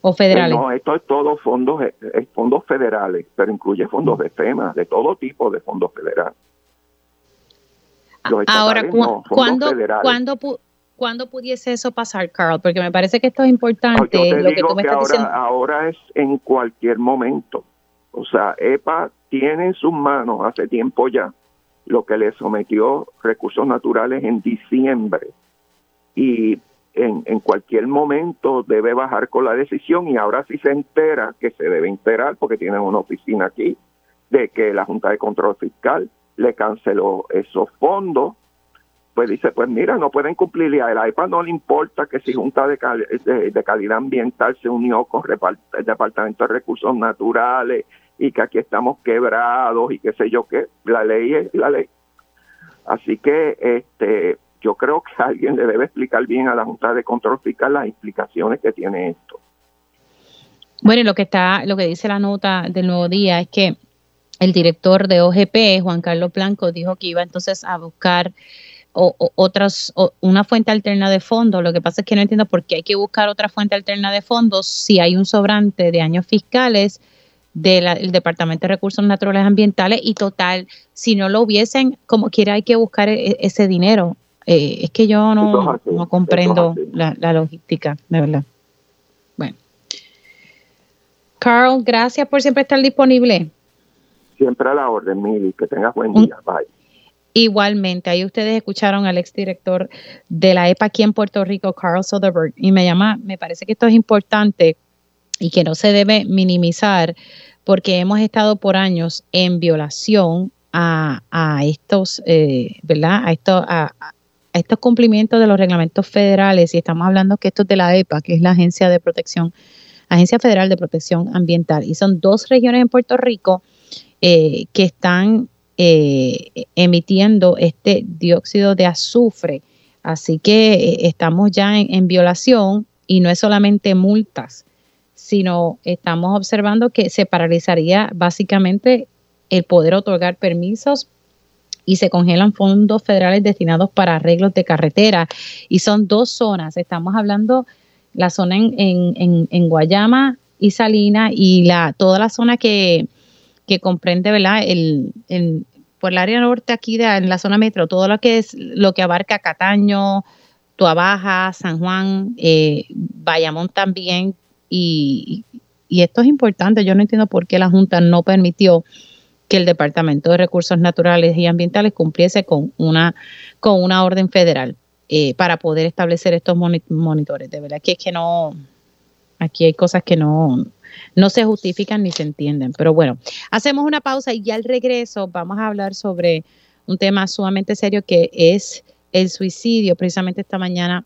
o federales. No, esto es todo fondos, es fondos federales, pero incluye fondos de FEMA, de todo tipo de fondos federales. Ahora, no, ¿cuándo, ¿cuándo, ¿cuándo pudiese eso pasar, Carl? Porque me parece que esto es importante. lo que tú me estás ahora, diciendo. ahora es en cualquier momento. O sea, EPA tiene en sus manos hace tiempo ya lo que le sometió recursos naturales en diciembre. Y en, en, cualquier momento debe bajar con la decisión y ahora sí se entera que se debe enterar porque tienen una oficina aquí de que la Junta de Control Fiscal le canceló esos fondos pues dice, pues mira, no pueden cumplir y a la EPA no le importa que si Junta de, de, Calidad Ambiental se unió con el Departamento de Recursos Naturales y que aquí estamos quebrados y qué sé yo qué, la ley es la ley. Así que este yo creo que alguien le debe explicar bien a la Junta de Control Fiscal las implicaciones que tiene esto. Bueno, lo que está, lo que dice la nota del nuevo día es que el director de OGP, Juan Carlos Blanco, dijo que iba entonces a buscar o, otras, una fuente alterna de fondos. Lo que pasa es que no entiendo por qué hay que buscar otra fuente alterna de fondos si hay un sobrante de años fiscales del Departamento de Recursos Naturales Ambientales y total, si no lo hubiesen, como quiera hay que buscar e, ese dinero. Eh, es que yo no, no comprendo la, la, logística, de verdad. Bueno. Carl, gracias por siempre estar disponible. Siempre a la orden, Mili. Que tengas buen día. Bye. Igualmente, ahí ustedes escucharon al exdirector de la EPA aquí en Puerto Rico, Carl Soderberg, y me llama, me parece que esto es importante y que no se debe minimizar porque hemos estado por años en violación a, estos, eh, ¿verdad? A, estos cumplimientos de los reglamentos federales y estamos hablando que esto es de la EPA, que es la Agencia de Protección, Agencia Federal de Protección Ambiental, y son dos regiones en Puerto Rico eh, que están eh, emitiendo este dióxido de azufre. Así que eh, estamos ya en, en, violación y no es solamente multas, sino estamos observando que se paralizaría básicamente el poder otorgar permisos y se congelan fondos federales destinados para arreglos de carretera. Y son dos zonas. Estamos hablando la zona en, en, en Guayama y Salina y la, toda la zona que, que comprende, ¿verdad? El, el, por el área norte aquí de, en la zona metro, todo lo que es lo que abarca Cataño, Tuabaja, San Juan, eh, Bayamón también, y, esto es importante, yo no entiendo por qué la Junta no permitió que el Departamento de Recursos Naturales y Ambientales cumpliese con una, con una orden federal eh, para poder establecer estos monitores. De verdad que es que no, aquí hay cosas que no, no se justifican ni se entienden. Pero bueno, hacemos una pausa y ya al regreso vamos a hablar sobre un tema sumamente serio que es el suicidio. Precisamente esta mañana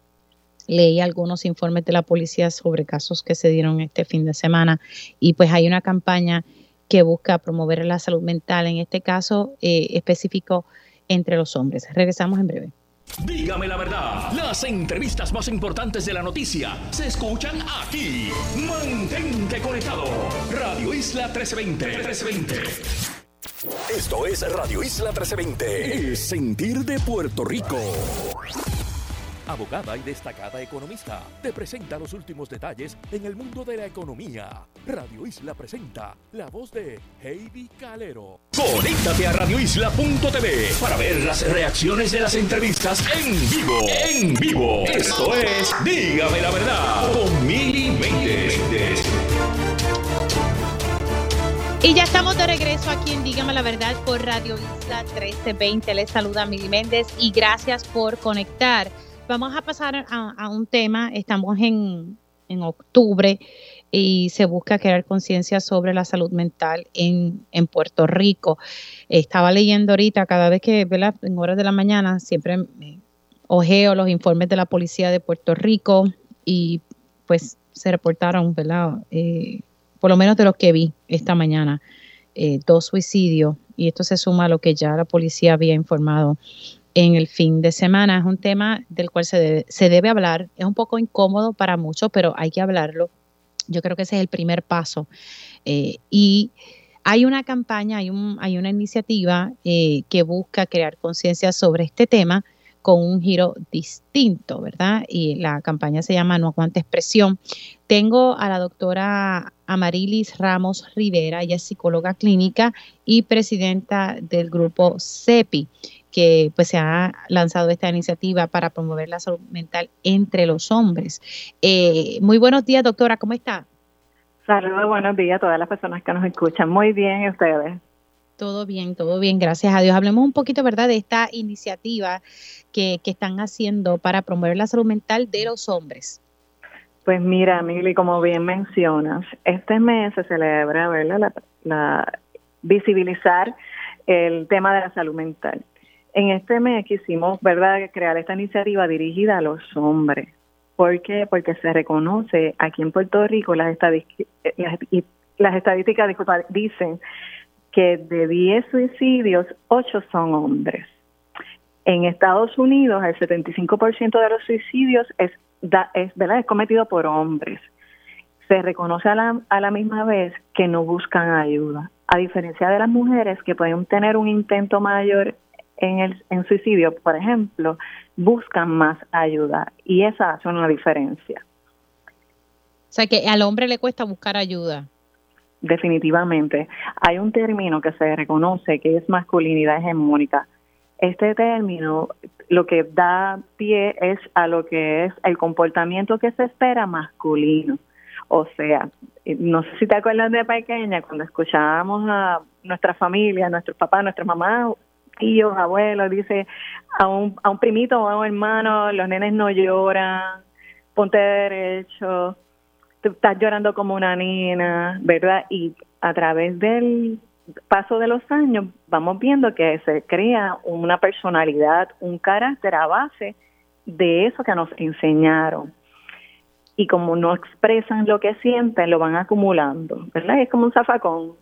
leí algunos informes de la policía sobre casos que se dieron este fin de semana y pues hay una campaña que busca promover la salud mental, en este caso eh, específico entre los hombres. Regresamos en breve. Dígame la verdad, las entrevistas más importantes de la noticia se escuchan aquí. Mantente conectado. Radio Isla 1320. 1320. Esto es Radio Isla 1320. El sentir de Puerto Rico abogada y destacada economista, te presenta los últimos detalles en el mundo de la economía. Radio Isla presenta la voz de Heidi Calero. Conéctate a radioisla.tv para ver las reacciones de las entrevistas en vivo. En vivo. Esto es Dígame la verdad con Mili Méndez. Y ya estamos de regreso aquí en Dígame la Verdad por Radio Isla 1320. Les saluda Mili Méndez y gracias por conectar vamos a pasar a, un tema. Estamos en, octubre y se busca crear conciencia sobre la salud mental en, Puerto Rico. Estaba leyendo ahorita, cada vez que. En horas de la mañana, siempre me ojeo los informes de la policía de Puerto Rico y pues se reportaron, ¿verdad? Eh, por lo menos de lo que vi esta mañana, eh, dos suicidios y esto se suma a lo que ya la policía había informado en el fin de semana. Es un tema del cual se debe, se debe hablar. Es un poco incómodo para muchos, pero hay que hablarlo. Yo creo que ese es el primer paso. Eh, y hay una campaña, hay, un, hay una iniciativa eh, que busca crear conciencia sobre este tema con un giro distinto, ¿verdad? Y la campaña se llama No aguante expresión. Tengo a la doctora Amarilis Ramos Rivera, ella es psicóloga clínica y presidenta del grupo CEPI que pues se ha lanzado esta iniciativa para promover la salud mental entre los hombres. Eh, muy buenos días, doctora, ¿cómo está? Saludos, buenos días a todas las personas que nos escuchan. Muy bien, ¿y ustedes? Todo bien, todo bien, gracias a Dios. Hablemos un poquito, ¿verdad?, de esta iniciativa que, que están haciendo para promover la salud mental de los hombres. Pues mira, Mili, como bien mencionas, este mes se celebra, ¿verdad?, la, la visibilizar el tema de la salud mental. En este mes quisimos, ¿verdad?, crear esta iniciativa dirigida a los hombres. ¿Por qué? Porque se reconoce aquí en Puerto Rico las, estadísticas, las, estadísticas dicen que de 10 suicidios, 8 son hombres. En Estados Unidos, el 75% de los suicidios es, es, ¿verdad? es cometido por hombres. Se reconoce a la, a la misma vez que no buscan ayuda. A diferencia de las mujeres que pueden tener un intento mayor en el en suicidio, por ejemplo, buscan más ayuda y esa hace una diferencia. O sea que al hombre le cuesta buscar ayuda. Definitivamente. Hay un término que se reconoce que es masculinidad hegemónica. Este término lo que da pie es a lo que es el comportamiento que se espera masculino. O sea, no sé si te acuerdas de pequeña, cuando escuchábamos a nuestra familia, a nuestros papás, nuestras mamás tíos, abuelos, dice a un, a un primito o a un hermano, los nenes no lloran, ponte derecho, tú estás llorando como una nena, ¿verdad? Y a través del paso de los años vamos viendo que se crea una personalidad, un carácter a base de eso que nos enseñaron. Y como no expresan lo que sienten, lo van acumulando, ¿verdad? Es como un zafacón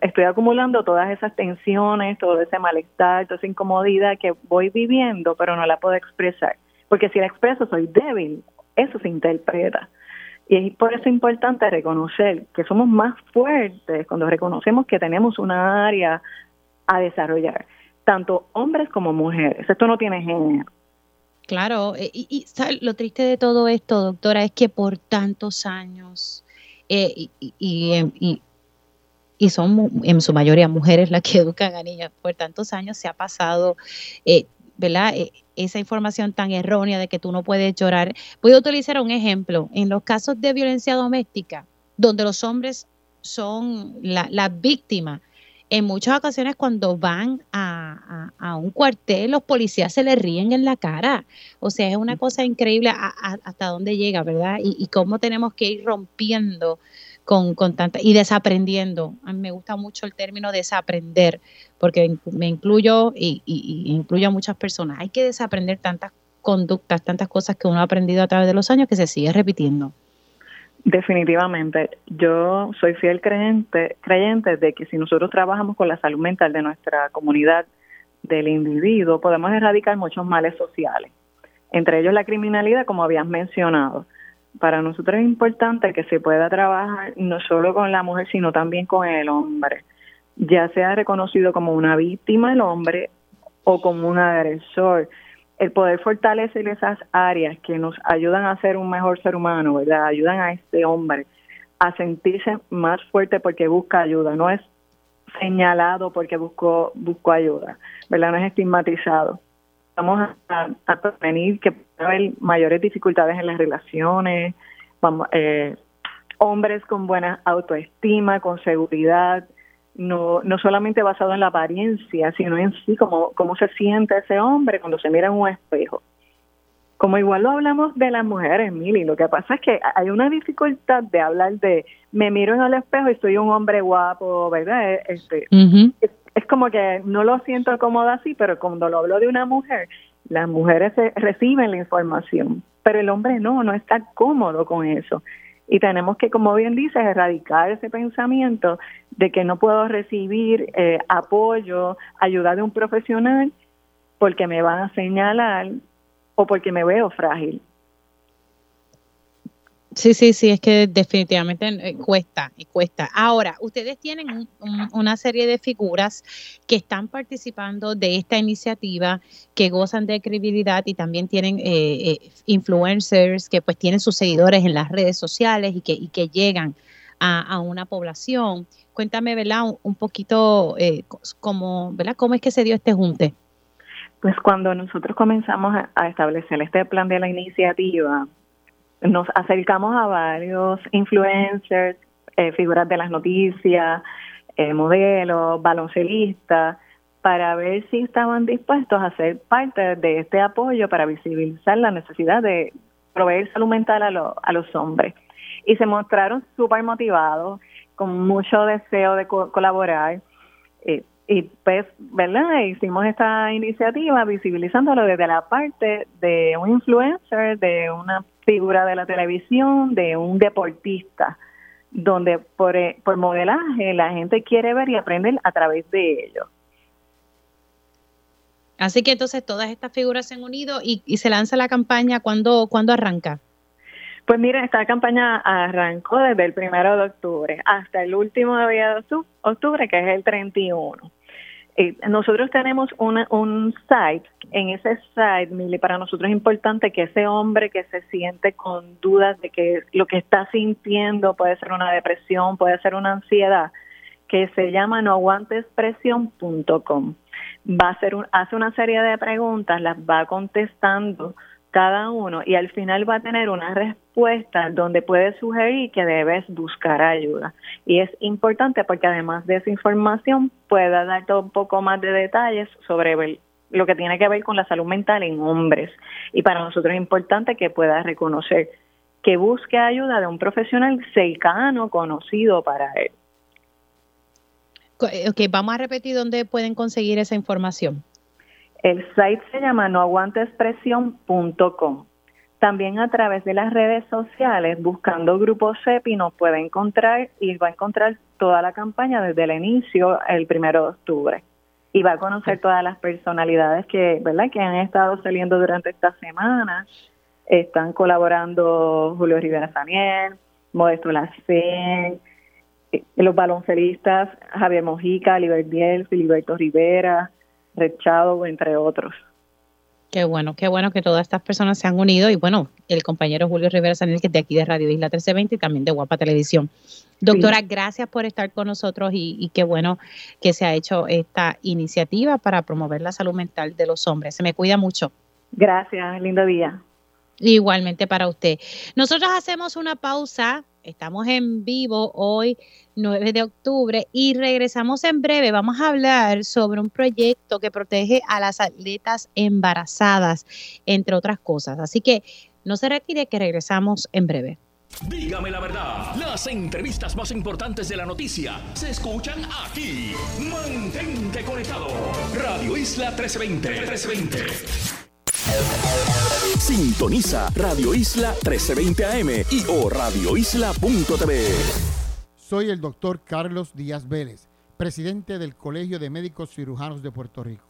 estoy acumulando todas esas tensiones, todo ese malestar, toda esa incomodidad que voy viviendo, pero no la puedo expresar. Porque si la expreso soy débil, eso se interpreta. Y es por eso importante reconocer que somos más fuertes cuando reconocemos que tenemos una área a desarrollar, tanto hombres como mujeres. Esto no tiene género. Claro, eh, y, y lo triste de todo esto, doctora, es que por tantos años eh, y, y, y son en su mayoría mujeres las que (laughs) educan a niños. Por tantos años se ha pasado, eh, ¿verdad? Eh, esa información tan errónea de que tú no puedes llorar. Voy a utilizar un ejemplo. En los casos de violencia doméstica, donde los hombres son las la víctimas, en muchas ocasiones cuando van a, un cuartel, los policías se les ríen en la cara. O sea, es una cosa increíble hasta dónde llega, ¿verdad? Y, y, cómo tenemos que ir rompiendo con, con tanta y desaprendiendo. A mí me gusta mucho el término desaprender, porque me incluyo y, y, incluyo a muchas personas. Hay que desaprender tantas conductas, tantas cosas que uno ha aprendido a través de los años que se sigue repitiendo. Definitivamente, yo soy fiel creyente, creyente de que si nosotros trabajamos con la salud mental de nuestra comunidad, del individuo, podemos erradicar muchos males sociales, entre ellos la criminalidad, como habías mencionado. Para nosotros es importante que se pueda trabajar no solo con la mujer, sino también con el hombre, ya sea reconocido como una víctima el hombre o como un agresor el poder fortalecer esas áreas que nos ayudan a ser un mejor ser humano, ¿verdad? Ayudan a este hombre a sentirse más fuerte porque busca ayuda, no es señalado porque buscó, buscó ayuda, ¿verdad? No es estigmatizado. Vamos a, a prevenir que pueda haber mayores dificultades en las relaciones, vamos, eh, hombres con buena autoestima, con seguridad, no, no solamente basado en la apariencia, sino en sí, cómo, cómo se siente ese hombre cuando se mira en un espejo. Como igual lo hablamos de las mujeres, Mili, lo que pasa es que hay una dificultad de hablar de me miro en el espejo y soy un hombre guapo, ¿verdad? E, este, es, como que no lo siento cómodo así, pero cuando lo hablo de una mujer, las mujeres reciben la información, pero el hombre no, no está cómodo con eso. Y tenemos que, como bien dices, erradicar ese pensamiento de que no puedo recibir eh, apoyo, ayuda de un profesional porque me van a señalar o porque me veo frágil. Sí, sí, sí, es que definitivamente eh, cuesta y cuesta. Ahora, ustedes tienen una serie de figuras que están participando de esta iniciativa, que gozan de credibilidad y también tienen eh, eh, influencers que pues tienen sus seguidores en las redes sociales y que, y que llegan a, una población. Cuéntame, ¿verdad? Un, poquito cómo, ¿verdad? ¿Cómo es que se dio este junte? Pues cuando nosotros comenzamos a establecer este plan de la iniciativa, nos acercamos a varios influencers, eh, figuras de las noticias, eh, modelos, baloncelistas, para ver si estaban dispuestos a ser parte de este apoyo para visibilizar la necesidad de proveer salud mental a, a los hombres. Y se mostraron súper motivados, con mucho deseo de colaborar. Eh, y pues, ¿verdad? Hicimos esta iniciativa visibilizándolo desde la parte de un influencer, de una figura de la televisión, de un deportista, donde por, eh, por modelaje la gente quiere ver y aprender a través de ellos. Así que entonces todas estas figuras se han unido y, se lanza la campaña, ¿cuándo, ¿cuándo arranca? Pues mira, esta campaña arrancó desde el primero de octubre hasta el último día de octubre, que es el 31. Eh, nosotros tenemos un site, en ese site, Mili, para nosotros es importante que ese hombre que se siente con dudas de que lo que está sintiendo puede ser una depresión, puede ser una ansiedad, que se llama noaguantespresión.com. Va a hacer un, hace una serie de preguntas, las va contestando cada uno y al final va a tener una respuesta donde puede sugerir que debes buscar ayuda. Y es importante porque además de esa información pueda darte un poco más de detalles sobre lo que tiene que ver con la salud mental en hombres. Y para nosotros es importante que pueda reconocer que busque ayuda de un profesional cercano, conocido para él. Ok, vamos a repetir dónde pueden conseguir esa información. El site se llama noaguantespresión.com. También a través de las redes sociales, buscando Grupo CEPI, nos puede encontrar y va a encontrar toda la campaña desde el inicio, el primero de octubre. Y va a conocer todas las personalidades que, ¿verdad? que han estado saliendo durante esta semana. Están colaborando Julio Rivera Saniel, Modesto Lacén, eh, los baloncelistas Javier Mojica, Liberdiel, Filiberto Rivera, Rechado, entre otros. Qué bueno, qué bueno que todas estas personas se han unido y bueno, el compañero Julio Rivera Sanil, que es de aquí de Radio Isla 1320 y también de Guapa Televisión. Doctora, gracias por estar con nosotros y, y, qué bueno que se ha hecho esta iniciativa para promover la salud mental de los hombres. Se me cuida mucho. Gracias, lindo día. Igualmente para usted. Nosotros hacemos una pausa Estamos en vivo hoy, 9 de octubre, y regresamos en breve. Vamos a hablar sobre un proyecto que protege a las atletas embarazadas, entre otras cosas. Así que no se retire, que regresamos en breve. Dígame la verdad, las entrevistas más importantes de la noticia se escuchan aquí. Mantente conectado. Radio Isla 1320. 1320. Sintoniza Radio Isla 1320 AM y o radioisla.tv. Soy el doctor Carlos Díaz Vélez, presidente del Colegio de Médicos Cirujanos de Puerto Rico.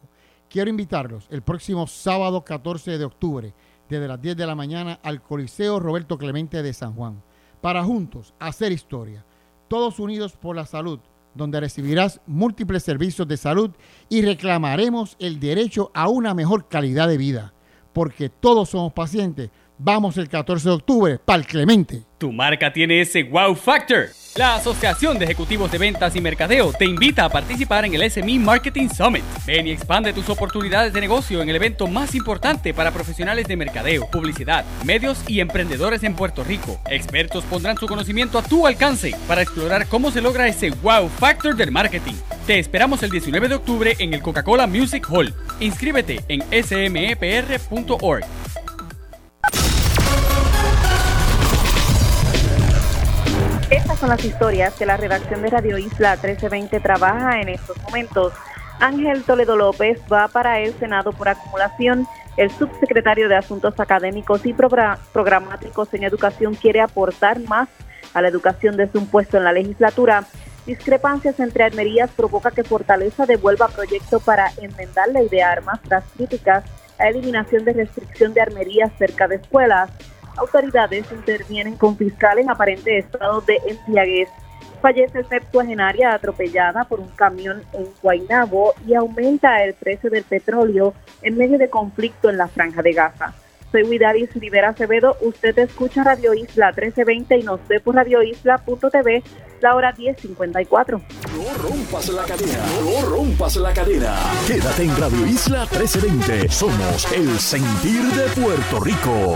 Quiero invitarlos el próximo sábado 14 de octubre, desde las 10 de la mañana, al Coliseo Roberto Clemente de San Juan, para juntos hacer historia, todos unidos por la salud, donde recibirás múltiples servicios de salud y reclamaremos el derecho a una mejor calidad de vida porque todos somos pacientes. Vamos el 14 de octubre para el Clemente. Tu marca tiene ese wow factor. La Asociación de Ejecutivos de Ventas y Mercadeo te invita a participar en el SME Marketing Summit. Ven y expande tus oportunidades de negocio en el evento más importante para profesionales de mercadeo, publicidad, medios y emprendedores en Puerto Rico. Expertos pondrán su conocimiento a tu alcance para explorar cómo se logra ese wow factor del marketing. Te esperamos el 19 de octubre en el Coca-Cola Music Hall. Inscríbete en smepr.org. Estas son las historias que la redacción de Radio Isla 1320 trabaja en estos momentos. Ángel Toledo López va para el Senado por acumulación. El subsecretario de Asuntos Académicos y Programáticos en Educación quiere aportar más a la educación desde un puesto en la legislatura. Discrepancias entre armerías provoca que Fortaleza devuelva proyecto para enmendar idea de armas tras críticas a eliminación de restricción de armerías cerca de escuelas. Autoridades intervienen con fiscal en aparente estado de embriaguez. Fallece septuagenaria atropellada por un camión en Guaynabo y aumenta el precio del petróleo en medio de conflicto en la franja de Gaza. Soy Widaris Rivera Acevedo. Usted escucha Radio Isla 1320 y nos ve por radioisla.tv la hora 10.54. No rompas la cadena, no rompas la cadena. Quédate en Radio Isla 1320. Somos el sentir de Puerto Rico.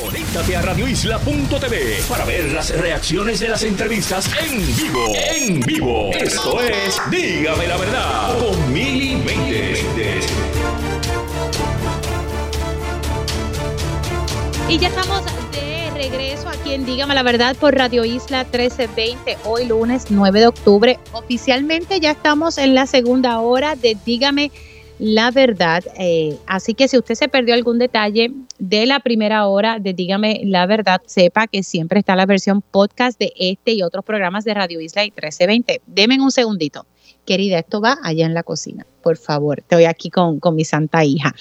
Conéctate a radioisla.tv para ver las reacciones de las entrevistas en vivo. En vivo. Esto es Dígame la verdad con Mili Y ya estamos de regreso aquí en Dígame la verdad por Radio Isla 1320, hoy lunes 9 de octubre. Oficialmente ya estamos en la segunda hora de Dígame la verdad. Eh, así que si usted se perdió algún detalle de la primera hora de Dígame la verdad, sepa que siempre está la versión podcast de este y otros programas de Radio Isla y 1320. Deme un segundito. Querida, esto va allá en la cocina, por favor. Estoy aquí con, con mi santa hija.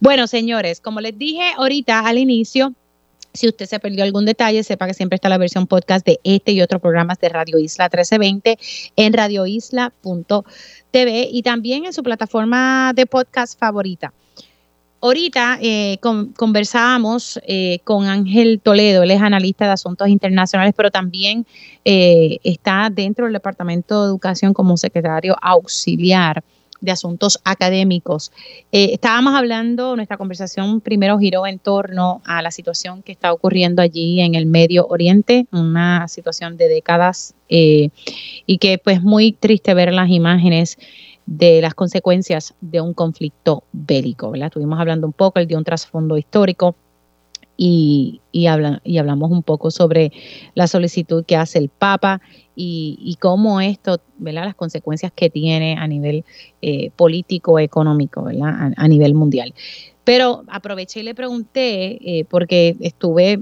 Bueno, señores, como les dije ahorita al inicio, si usted se perdió algún detalle, sepa que siempre está la versión podcast de este y otros programas de Radio Isla 1320 en radioisla.tv y también en su plataforma de podcast favorita. Ahorita eh, conversábamos eh, con Ángel Toledo, él es analista de asuntos internacionales, pero también eh, está dentro del Departamento de Educación como secretario auxiliar de asuntos académicos. Eh, estábamos hablando, nuestra conversación primero giró en torno a la situación que está ocurriendo allí en el Medio Oriente, una situación de décadas eh, y que pues muy triste ver las imágenes de las consecuencias de un conflicto bélico. Estuvimos hablando un poco, el de un trasfondo histórico, y, y, hablamos un poco sobre la solicitud que hace el Papa y, cómo esto, ¿verdad? las consecuencias que tiene a nivel eh, político, económico, ¿verdad? A, nivel mundial. Pero aproveché y le pregunté, eh, porque estuve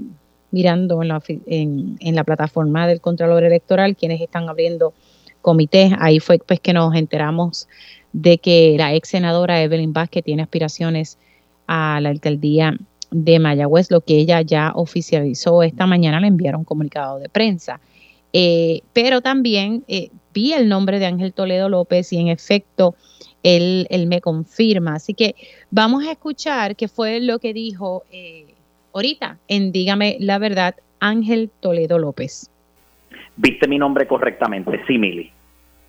mirando en la, en la plataforma del Contralor Electoral quienes están abriendo comités, ahí fue pues que nos enteramos de que la ex senadora Evelyn Vázquez tiene aspiraciones a la alcaldía de Mayagüez, lo que ella ya oficializó esta mañana, le enviaron un comunicado de prensa. Eh, pero también eh, vi el nombre de Ángel Toledo López y en efecto él, él, me confirma. Así que vamos a escuchar qué fue lo que dijo eh, ahorita en Dígame la verdad Ángel Toledo López. Viste mi nombre correctamente, sí, Mili.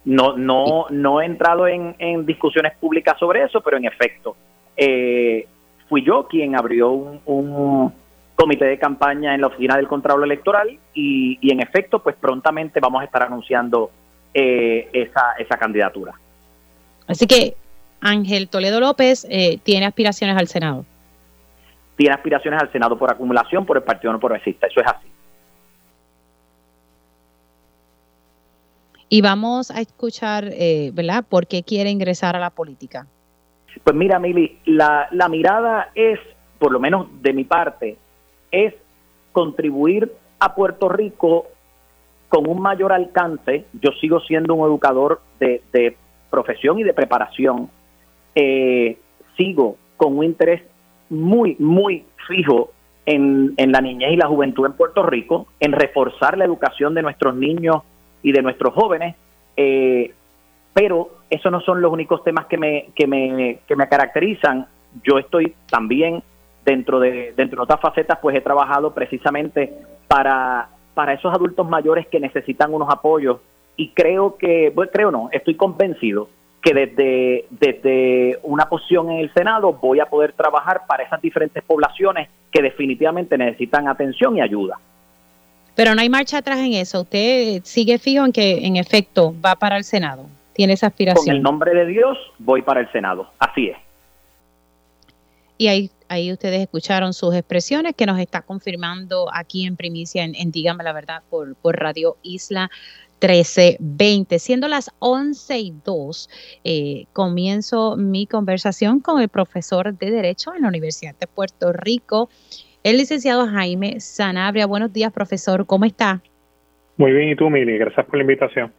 No, no, no he entrado en, en discusiones públicas sobre eso, pero en efecto, eh, fui yo quien abrió un, comité de campaña en la oficina del Contralor Electoral y, en efecto, pues prontamente vamos a estar anunciando eh, esa, esa candidatura. Así que Ángel Toledo López eh, tiene aspiraciones al Senado. Tiene aspiraciones al Senado por acumulación por el Partido No Progresista, eso es así. Y vamos a escuchar, eh, ¿verdad?, por qué quiere ingresar a la política. Pues mira, Mili, la, la mirada es, por lo menos de mi parte, es contribuir a Puerto Rico con un mayor alcance. Yo sigo siendo un educador de, de profesión y de preparación. Eh, sigo con un interés muy, muy fijo en, en, la niñez y la juventud en Puerto Rico, en reforzar la educación de nuestros niños y de nuestros jóvenes, eh, pero esos no son los únicos temas que me, que me, que me caracterizan. Yo estoy también dentro de, dentro de otras facetas, pues he trabajado precisamente para, para esos adultos mayores que necesitan unos apoyos y creo que, creo no, estoy convencido que desde, desde una posición en el Senado voy a poder trabajar para esas diferentes poblaciones que definitivamente necesitan atención y ayuda. Pero no hay marcha atrás en eso. Usted sigue fijo en que en efecto va para el Senado. Tiene esa aspiración. Con el nombre de Dios voy para el Senado. Así es. Y ahí, ahí ustedes escucharon sus expresiones que nos está confirmando aquí en primicia en, Dígame la Verdad por, por Radio Isla 1320. Siendo las 11 y 2, eh, comienzo mi conversación con el profesor de Derecho en la Universidad de Puerto Rico, el licenciado Jaime Sanabria. Buenos días, profesor. ¿Cómo está? Muy bien, ¿y tú, Mili? Gracias por la invitación.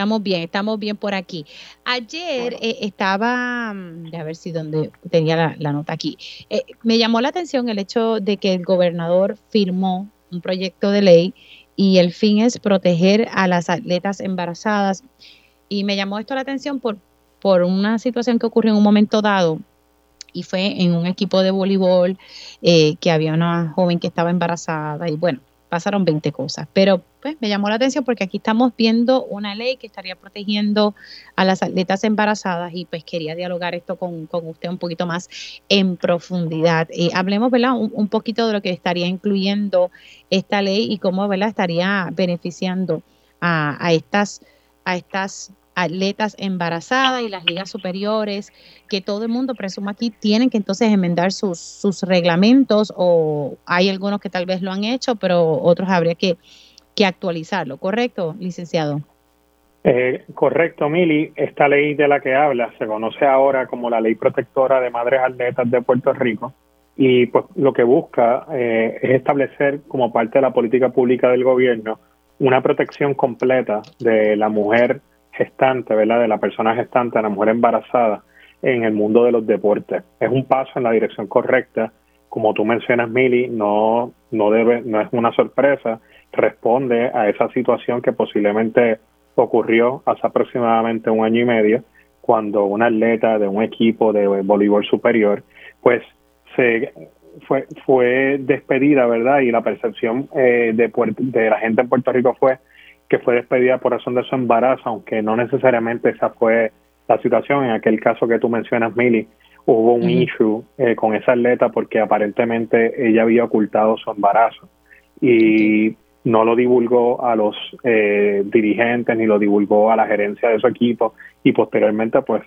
Estamos bien, estamos bien por aquí. Ayer eh, estaba, mm, a ver si donde tenía la, nota aquí, eh, me llamó la atención el hecho de que el gobernador firmó un proyecto de ley y el fin es proteger a las atletas embarazadas. Y me llamó esto la atención por, por una situación que ocurrió en un momento dado y fue en un equipo de voleibol eh, que había una joven que estaba embarazada y bueno, pasaron 20 cosas. Pero pues me llamó la atención porque aquí estamos viendo una ley que estaría protegiendo a las atletas embarazadas y pues quería dialogar esto con, usted un poquito más en profundidad. Eh, hablemos, ¿verdad? Un, poquito de lo que estaría incluyendo esta ley y cómo, ¿verdad? Estaría beneficiando a, a estas a estas atletas embarazadas y las ligas superiores, que todo el mundo presumo aquí tienen que entonces enmendar sus, sus reglamentos o hay algunos que tal vez lo han hecho, pero otros habría que, que actualizarlo, ¿correcto, licenciado? Eh, correcto, Mili. Esta ley de la que habla se conoce ahora como la Ley Protectora de Madres Atletas de Puerto Rico y pues lo que busca eh, es establecer como parte de la política pública del gobierno una protección completa de la mujer gestante, ¿verdad? De la persona gestante, de la mujer embarazada en el mundo de los deportes. Es un paso en la dirección correcta. Como tú mencionas, Mili, no, no debe, no es una sorpresa, responde a esa situación que posiblemente ocurrió hace aproximadamente un año y medio, cuando una atleta de un equipo de voleibol superior, pues se fue, fue despedida, ¿verdad? Y la percepción eh, de, de la gente en Puerto Rico fue que fue despedida por razón de su embarazo, aunque no necesariamente esa fue la situación. En aquel caso que tú mencionas, Milly, hubo un issue eh, con esa atleta porque aparentemente ella había ocultado su embarazo y no lo divulgó a los eh, dirigentes ni lo divulgó a la gerencia de su equipo y posteriormente pues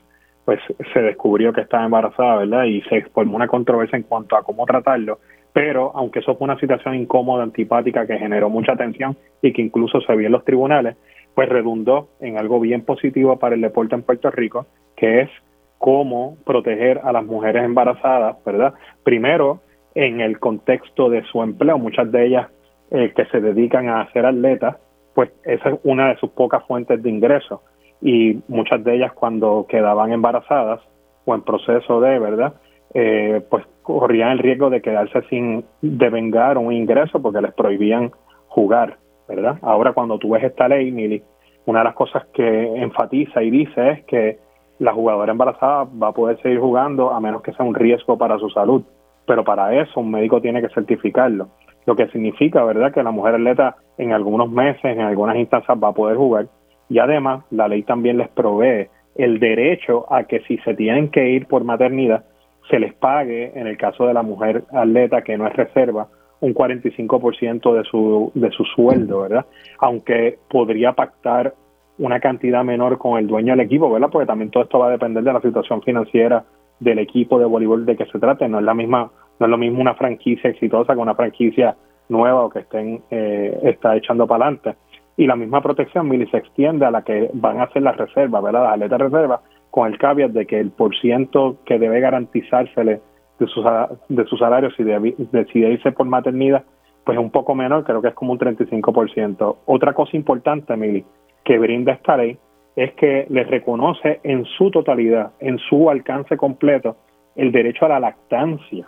pues se descubrió que estaba embarazada, ¿verdad? Y se formó una controversia en cuanto a cómo tratarlo pero aunque eso fue una situación incómoda, antipática, que generó mucha tensión y que incluso se vio en los tribunales, pues redundó en algo bien positivo para el deporte en Puerto Rico, que es cómo proteger a las mujeres embarazadas, ¿verdad? Primero, en el contexto de su empleo, muchas de ellas eh, que se dedican a ser atletas, pues esa es una de sus pocas fuentes de ingreso y muchas de ellas cuando quedaban embarazadas o en proceso de, ¿verdad? Eh, pues corrían el riesgo de quedarse sin devengar un ingreso porque les prohibían jugar, ¿verdad? Ahora cuando tú ves esta ley, Mili, una de las cosas que enfatiza y dice es que la jugadora embarazada va a poder seguir jugando a menos que sea un riesgo para su salud, pero para eso un médico tiene que certificarlo, lo que significa, ¿verdad?, que la mujer atleta en algunos meses, en algunas instancias va a poder jugar y además la ley también les provee el derecho a que si se tienen que ir por maternidad, se les pague, en el caso de la mujer atleta que no es reserva, un 45% de su, de su sueldo, ¿verdad? Aunque podría pactar una cantidad menor con el dueño del equipo, ¿verdad? Porque también todo esto va a depender de la situación financiera del equipo de voleibol de que se trate. No es la misma, no es lo mismo una franquicia exitosa que una franquicia nueva o que estén eh, está echando para adelante. Y la misma protección, Mili, se extiende a la que van a hacer las reservas, ¿verdad? Las atletas reservas, con el caveat de que el porciento que debe garantizársele de su, de su salario si decide irse por maternidad, pues es un poco menor, creo que es como un 35%. Otra cosa importante, Mili, que brinda esta ley es que les reconoce en su totalidad, en su alcance completo, el derecho a la lactancia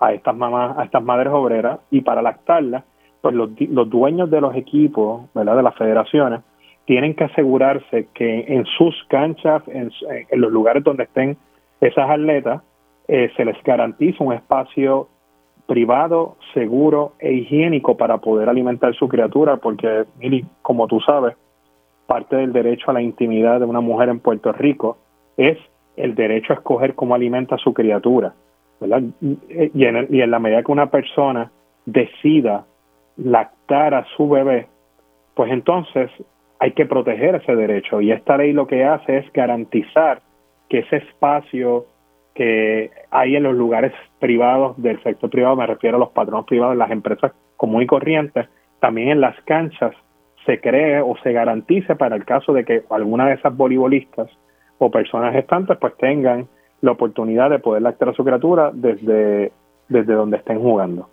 a estas mamás, a estas madres obreras, y para lactarlas, pues los, los dueños de los equipos, ¿verdad? de las federaciones, tienen que asegurarse que en sus canchas, en, en los lugares donde estén esas atletas, eh, se les garantiza un espacio privado, seguro e higiénico para poder alimentar su criatura, porque, mire, como tú sabes, parte del derecho a la intimidad de una mujer en Puerto Rico es el derecho a escoger cómo alimenta a su criatura. ¿verdad? Y en la medida que una persona decida lactar a su bebé, pues entonces hay que proteger ese derecho. Y esta ley lo que hace es garantizar que ese espacio que hay en los lugares privados del sector privado, me refiero a los patronos privados, las empresas comunes y corrientes, también en las canchas se cree o se garantice para el caso de que alguna de esas voleibolistas o personas gestantes pues tengan la oportunidad de poder lactar su criatura desde, desde donde estén jugando.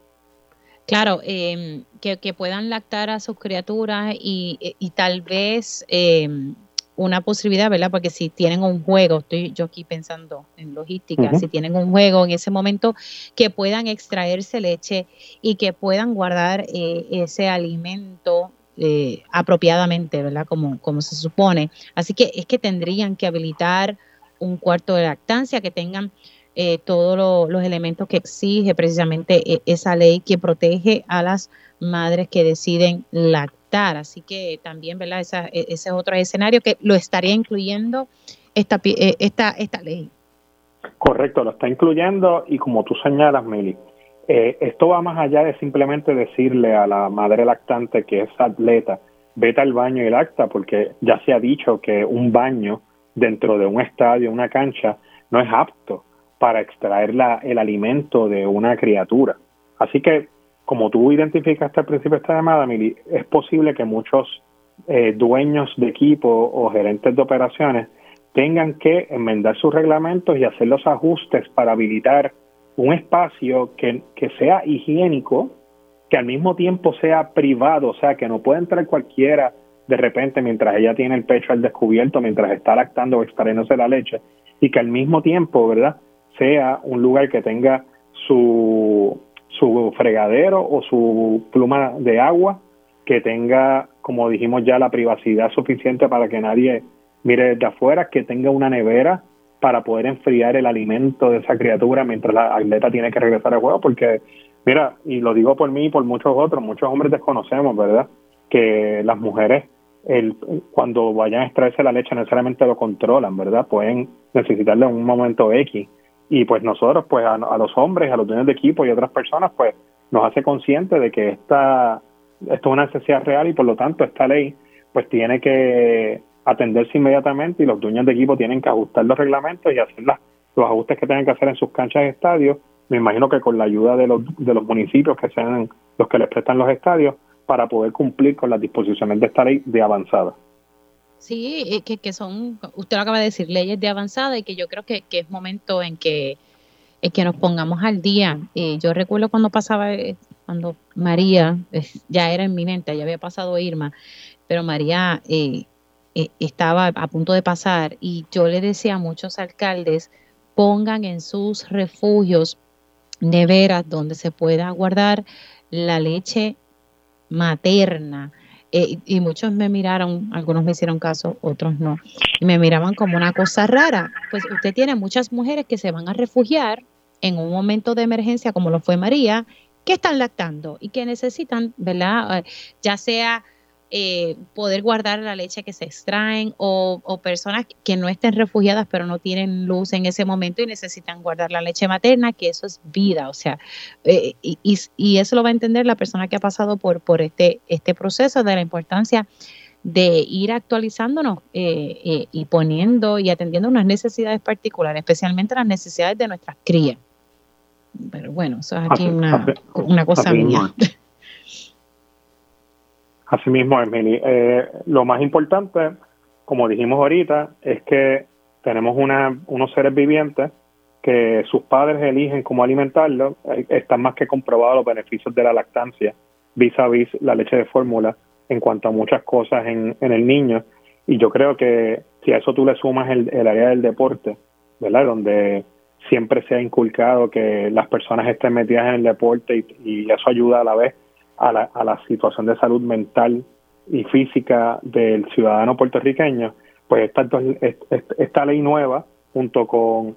Claro, eh, que, que, puedan lactar a sus criaturas y, y tal vez eh, una posibilidad, ¿verdad? Porque si tienen un juego, estoy yo aquí pensando en logística, si tienen un juego en ese momento, que puedan extraerse leche y que puedan guardar eh, ese alimento eh, apropiadamente, ¿verdad? Como, como se supone. Así que es que tendrían que habilitar un cuarto de lactancia, que tengan eh, todos los elementos que exige precisamente esa ley que protege a las madres que deciden lactar Así que también, ¿verdad? Esa, e, ese es otro escenario que lo estaría incluyendo esta, eh, esta, esta ley. Correcto, lo está incluyendo y como tú señalas, Mili, eh, esto va más allá de simplemente decirle a la madre lactante que es atleta, vete al baño y lacta, porque ya se ha dicho que un baño dentro de un estadio, una cancha, no es apto para extraer la, el alimento de una criatura. Así que como tú identificaste al principio de esta llamada, es posible que muchos eh, dueños de equipo o gerentes de operaciones tengan que enmendar sus reglamentos y hacer los ajustes para habilitar un espacio que, que sea higiénico, que al mismo tiempo sea privado, o sea, que no pueda entrar cualquiera de repente mientras ella tiene el pecho al descubierto, mientras está lactando o extrayéndose la leche, y que al mismo tiempo, ¿verdad?, sea un lugar que tenga su su fregadero o su pluma de agua que tenga, como dijimos ya, la privacidad suficiente para que nadie mire desde afuera, que tenga una nevera para poder enfriar el alimento de esa criatura mientras la atleta tiene que regresar al juego, porque, mira, y lo digo por mí y por muchos otros, muchos hombres desconocemos, ¿verdad? Que las mujeres, cuando vayan a extraerse la leche, necesariamente lo controlan, ¿verdad? Pueden necesitarle un momento X y pues nosotros, pues a, los hombres, a los dueños de equipo y otras personas, pues nos hace consciente de que esta, esto es una necesidad real y por lo tanto esta ley pues tiene que atenderse inmediatamente y los dueños de equipo tienen que ajustar los reglamentos y hacer los ajustes que tienen que hacer en sus canchas de estadios. Me imagino que con la ayuda de los, de los municipios que sean los que les prestan los estadios para poder cumplir con las disposiciones de esta ley de avanzada. Sí, eh, que, que son, usted lo acaba de decir, leyes de avanzada y que yo creo que, que es momento en que, en que nos pongamos al día. Eh, yo recuerdo cuando pasaba, eh, cuando María, ya era en mi mente, ya había pasado Irma, pero María estaba a punto de pasar y yo le decía a muchos alcaldes, pongan en sus refugios neveras donde se pueda guardar la leche materna eh, y muchos me miraron, algunos me hicieron caso, otros no, y me miraban como una cosa rara. Pues usted tiene muchas mujeres que se van a refugiar en un momento de emergencia, como lo fue María, que están lactando y que necesitan, ¿verdad? Eh, ya sea eh, poder guardar la leche que se extraen o, personas que no estén refugiadas pero no tienen luz en ese momento y necesitan guardar la leche materna, que eso es vida, o sea, eh, y, eso lo va a entender la persona que ha pasado por, por este, este proceso de la importancia de ir actualizándonos eh, y poniendo y atendiendo unas necesidades particulares, especialmente las necesidades de nuestras crías. Pero bueno, eso es aquí una, una cosa mía. (laughs) Asimismo, Emily, eh, lo más importante, como dijimos ahorita, es que tenemos una, unos seres vivientes que sus padres eligen cómo alimentarlos. Eh, están más que comprobados los beneficios de la lactancia vis a vis la leche de fórmula en cuanto a muchas cosas en, el niño. Y yo creo que si a eso tú le sumas el, el área del deporte, ¿verdad? Donde siempre se ha inculcado que las personas estén metidas en el deporte y, y eso ayuda a la vez a la, a la situación de salud mental y física del ciudadano puertorriqueño, pues esta, esta ley nueva, junto con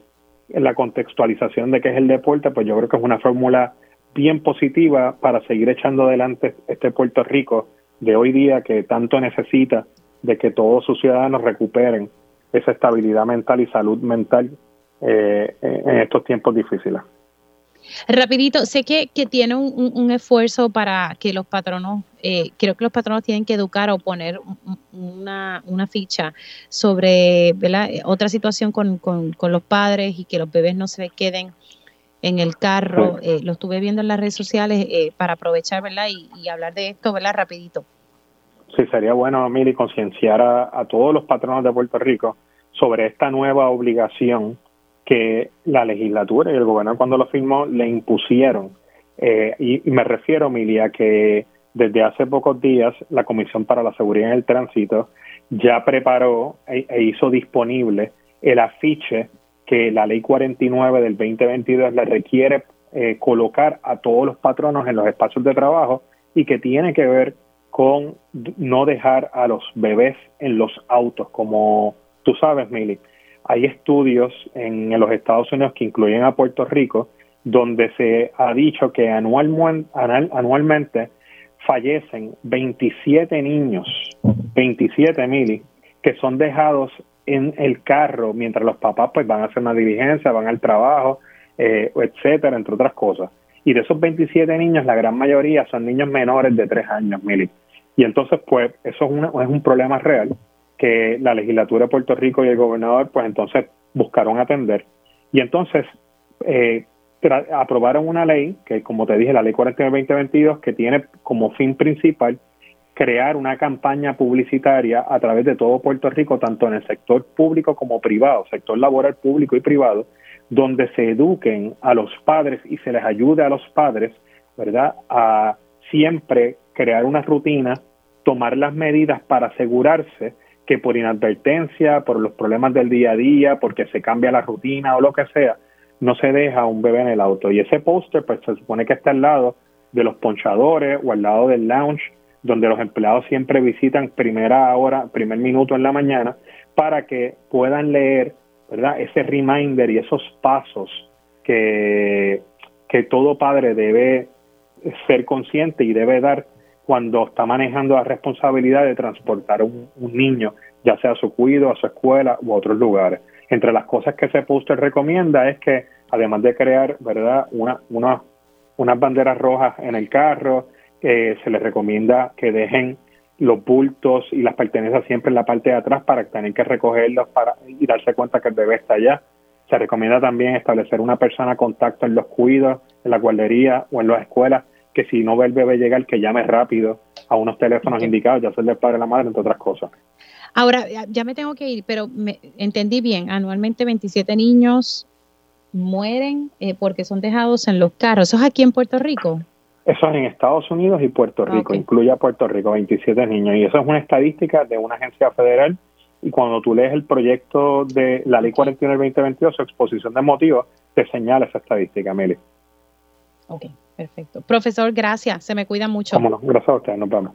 la contextualización de qué es el deporte, pues yo creo que es una fórmula bien positiva para seguir echando adelante este Puerto Rico de hoy día que tanto necesita de que todos sus ciudadanos recuperen esa estabilidad mental y salud mental eh, en estos tiempos difíciles. Rapidito, sé que, que tiene un, esfuerzo para que los patronos, eh, creo que los patronos tienen que educar o poner una, una ficha sobre otra situación con, con, los padres y que los bebés no se queden en el carro. Eh, lo estuve viendo en las redes sociales eh, para aprovechar ¿verdad? Y, hablar de esto ¿verdad? rapidito. Sí, sería bueno, Mili, concienciar a todos los patronos de Puerto Rico sobre esta nueva obligación que la legislatura y el gobernador cuando lo firmó le impusieron. Eh, y, me refiero, Milia, que desde hace pocos días la Comisión para la Seguridad en el Tránsito ya preparó e, e hizo disponible el afiche que la ley 49 del 2022 le requiere eh, colocar a todos los patronos en los espacios de trabajo y que tiene que ver con no dejar a los bebés en los autos, como tú sabes, Mili hay estudios en, los Estados Unidos que incluyen a Puerto Rico, donde se ha dicho que anualmente fallecen 27 niños, 27 mil, que son dejados en el carro mientras los papás pues van a hacer una diligencia, van al trabajo, eh, etcétera, entre otras cosas. Y de esos 27 niños, la gran mayoría son niños menores de 3 años, Mili. Y entonces, pues, eso es, es un problema real que la legislatura de Puerto Rico y el gobernador pues entonces buscaron atender. Y entonces eh, aprobaron una ley, que como te dije, la ley 49-2022, que tiene como fin principal crear una campaña publicitaria a través de todo Puerto Rico, tanto en el sector público como privado, sector laboral público y privado, donde se eduquen a los padres y se les ayude a los padres, ¿verdad?, a siempre crear una rutina, tomar las medidas para asegurarse que por inadvertencia, por los problemas del día a día, porque se cambia la rutina o lo que sea, no se deja un bebé en el auto. Y ese póster, pues se supone que está al lado de los ponchadores o al lado del lounge, donde los empleados siempre visitan primera hora, primer minuto en la mañana, para que puedan leer, ¿verdad? Ese reminder y esos pasos que, que todo padre debe ser consciente y debe dar cuando está manejando la responsabilidad de transportar un, un niño, ya sea a su cuido, a su escuela u otros lugares. Entre las cosas que ese póster recomienda es que, además de crear, ¿verdad?, una, una, unas banderas rojas en el carro, eh, se les recomienda que dejen los bultos y las pertenencias siempre en la parte de atrás para tener que recogerlos para, y darse cuenta que el bebé está allá. Se recomienda también establecer una persona contacto en los cuidos, en la guardería o en las escuelas que si no ve el bebé llegar, que llame rápido a unos teléfonos indicados, ya sea el del padre y la madre, entre otras cosas. Ahora, ya me tengo que ir, pero me, entendí bien, anualmente 27 niños mueren eh, porque son dejados en los carros. ¿Eso es aquí en Puerto Rico? Eso es en Estados Unidos y Puerto Rico, incluye a Puerto Rico, 27 niños. Y eso es una estadística de una agencia federal. Y cuando tú lees el proyecto de la Ley 41 del 2022, su exposición de motivos, te señala esa estadística, Meli. Ok. Perfecto. Profesor, gracias. Se me cuida mucho. Vámonos. Gracias a usted. Nos vemos.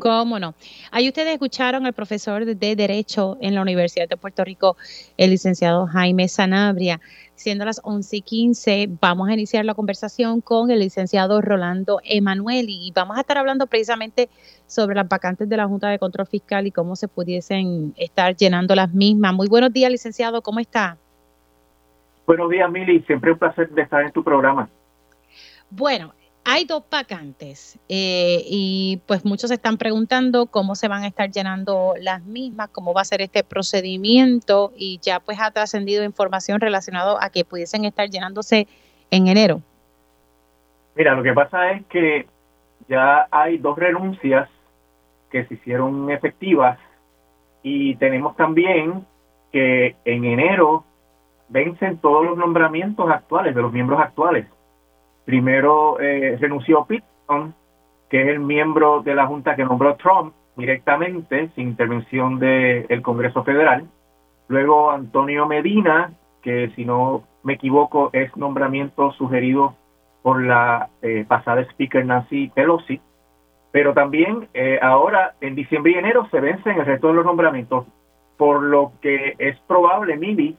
¿Cómo no? Ahí ustedes escucharon al profesor de Derecho en la Universidad de Puerto Rico, el licenciado Jaime Sanabria. Siendo las 11 y 15, vamos a iniciar la conversación con el licenciado Rolando Emanueli y vamos a estar hablando precisamente sobre las vacantes de la Junta de Control Fiscal y cómo se pudiesen estar llenando las mismas. Muy buenos días, licenciado, ¿cómo está? Buenos días, Mili. Siempre un placer de estar en tu programa. Bueno, hay dos vacantes eh, y pues muchos están preguntando cómo se van a estar llenando las mismas, cómo va a ser este procedimiento y ya pues ha trascendido información relacionada a que pudiesen estar llenándose en enero. Mira, lo que pasa es que ya hay dos renuncias que se hicieron efectivas y tenemos también que en enero vencen todos los nombramientos actuales de los miembros actuales. Primero eh, renunció Pitton, que es el miembro de la Junta que nombró Trump directamente, sin intervención del Congreso Federal. Luego Antonio Medina, que si no me equivoco es nombramiento sugerido por la eh, pasada Speaker Nancy Pelosi. Pero también eh, ahora, en diciembre y enero, se vencen el resto de los nombramientos, por lo que es probable, Mili,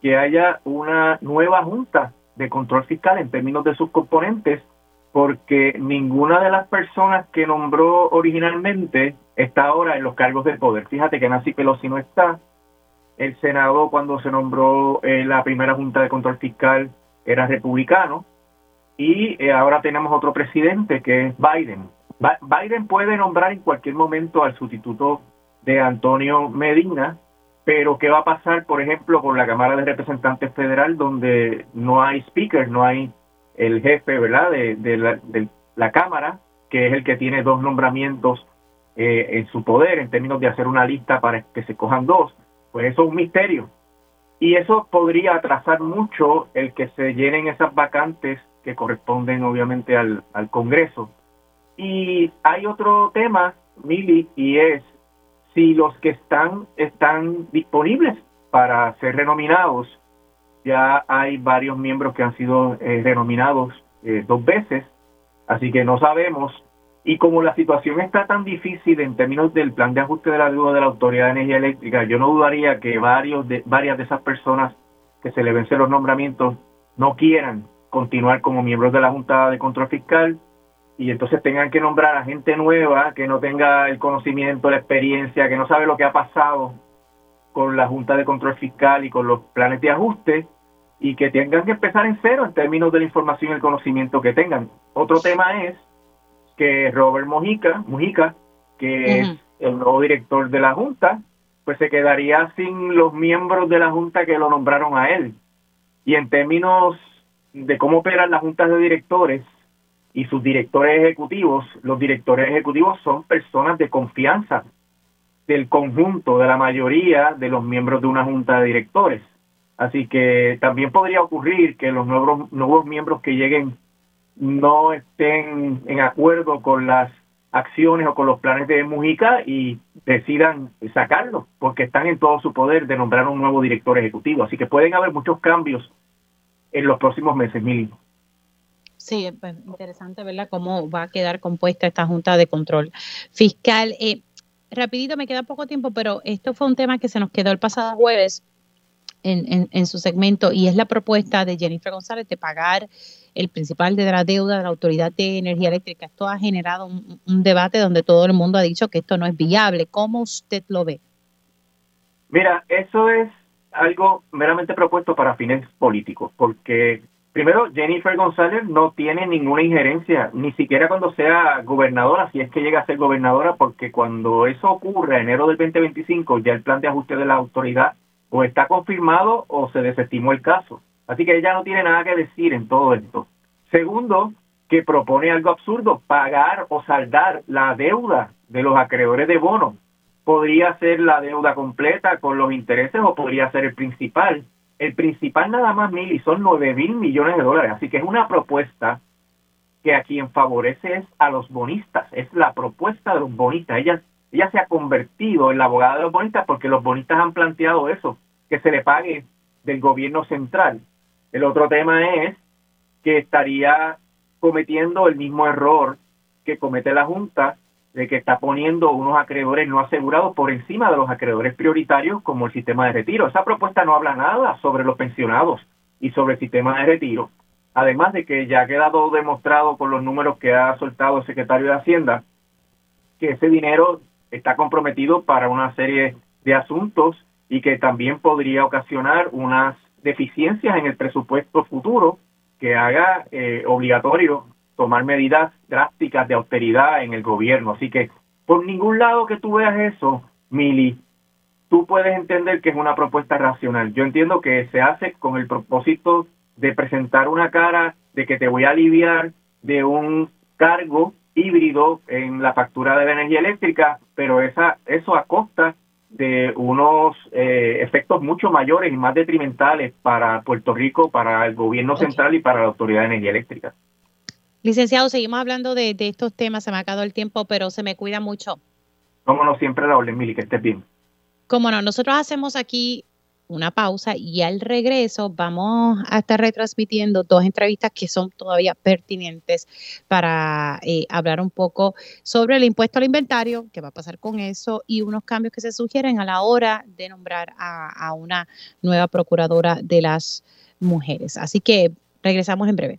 que haya una nueva junta de control fiscal en términos de sus componentes, porque ninguna de las personas que nombró originalmente está ahora en los cargos de poder. Fíjate que Nancy Pelosi no está. El Senado, cuando se nombró eh, la primera Junta de Control Fiscal, era republicano. Y eh, ahora tenemos otro presidente que es Biden. Biden puede nombrar en cualquier momento al sustituto de Antonio Medina, pero, ¿qué va a pasar, por ejemplo, con la Cámara de Representantes Federal, donde no hay speaker, no hay el jefe, ¿verdad?, de, la, Cámara, que es el que tiene dos nombramientos eh, en su poder en términos de hacer una lista para que se cojan dos. Pues eso es un misterio. Y eso podría atrasar mucho el que se llenen esas vacantes que corresponden obviamente al, al Congreso. Y hay otro tema, Mili, y es si los que están están disponibles para ser renominados, ya hay varios miembros que han sido eh, renominados eh, dos veces, así que no sabemos. Y como la situación está tan difícil en términos del plan de ajuste de la deuda de la Autoridad de Energía Eléctrica, yo no dudaría que varios de, varias de esas personas que se le vencen los nombramientos no quieran continuar como miembros de la Junta de Control Fiscal y entonces tengan que nombrar a gente nueva que no tenga el conocimiento, la experiencia, que no sabe lo que ha pasado con la Junta de Control Fiscal y con los planes de ajuste y que tengan que empezar en cero en términos de la información y el conocimiento que tengan. Otro tema es que Robert Mojica, Mujica, que es el nuevo director de la Junta, pues se quedaría sin los miembros de la Junta que lo nombraron a él. Y en términos de cómo operan las juntas de directores, y sus directores ejecutivos, los directores ejecutivos son personas de confianza del conjunto, de la mayoría de los miembros de una junta de directores. Así que también podría ocurrir que los nuevos, nuevos miembros que lleguen no estén en acuerdo con las acciones o con los planes de Mujica y decidan sacarlo, porque están en todo su poder de nombrar un nuevo director ejecutivo. Así que pueden haber muchos cambios en los próximos meses, Mili. Sí, pues interesante, ¿verdad? Cómo va a quedar compuesta esta Junta de Control Fiscal. Eh, rapidito, me queda poco tiempo, pero esto fue un tema que se nos quedó el pasado jueves en, en, su segmento y es la propuesta de Jennifer González de pagar el principal de la deuda de la Autoridad de Energía Eléctrica. Esto ha generado un, un debate donde todo el mundo ha dicho que esto no es viable. ¿Cómo usted lo ve? Mira, eso es algo meramente propuesto para fines políticos, porque Primero, Jennifer González no tiene ninguna injerencia, ni siquiera cuando sea gobernadora, si es que llega a ser gobernadora, porque cuando eso ocurre, enero del 2025, ya el plan de ajuste de la autoridad o está confirmado o se desestimó el caso. Así que ella no tiene nada que decir en todo esto. Segundo, que propone algo absurdo, pagar o saldar la deuda de los acreedores de bonos. Podría ser la deuda completa con los intereses o podría ser el principal el principal nada más, y son 9 mil millones de dólares. Así que es una propuesta que a quien favorece es a los bonistas. Es la propuesta de los bonistas. Ella, ella se ha convertido en la abogada de los bonistas porque los bonistas han planteado eso, que se le pague del gobierno central. El otro tema es que estaría cometiendo el mismo error que comete la Junta de que está poniendo unos acreedores no asegurados por encima de los acreedores prioritarios como el sistema de retiro. Esa propuesta no habla nada sobre los pensionados y sobre el sistema de retiro. Además de que ya ha quedado demostrado por los números que ha soltado el secretario de Hacienda que ese dinero está comprometido para una serie de asuntos y que también podría ocasionar unas deficiencias en el presupuesto futuro que haga eh, obligatorio tomar medidas drásticas de austeridad en el gobierno. Así que por ningún lado que tú veas eso, Mili, tú puedes entender que es una propuesta racional. Yo entiendo que se hace con el propósito de presentar una cara de que te voy a aliviar de un cargo híbrido en la factura de la energía eléctrica, pero esa, eso a costa de unos eh, efectos mucho mayores y más detrimentales para Puerto Rico, para el gobierno central y para la Autoridad de Energía Eléctrica. Licenciado, seguimos hablando de, estos temas, se me ha acabado el tiempo, pero se me cuida mucho. Cómo no, siempre la orden, Mili, que estés bien. Cómo no, nosotros hacemos aquí una pausa y al regreso vamos a estar retransmitiendo dos entrevistas que son todavía pertinentes para eh, hablar un poco sobre el impuesto al inventario, qué va a pasar con eso y unos cambios que se sugieren a la hora de nombrar a, a una nueva procuradora de las mujeres. Así que regresamos en breve.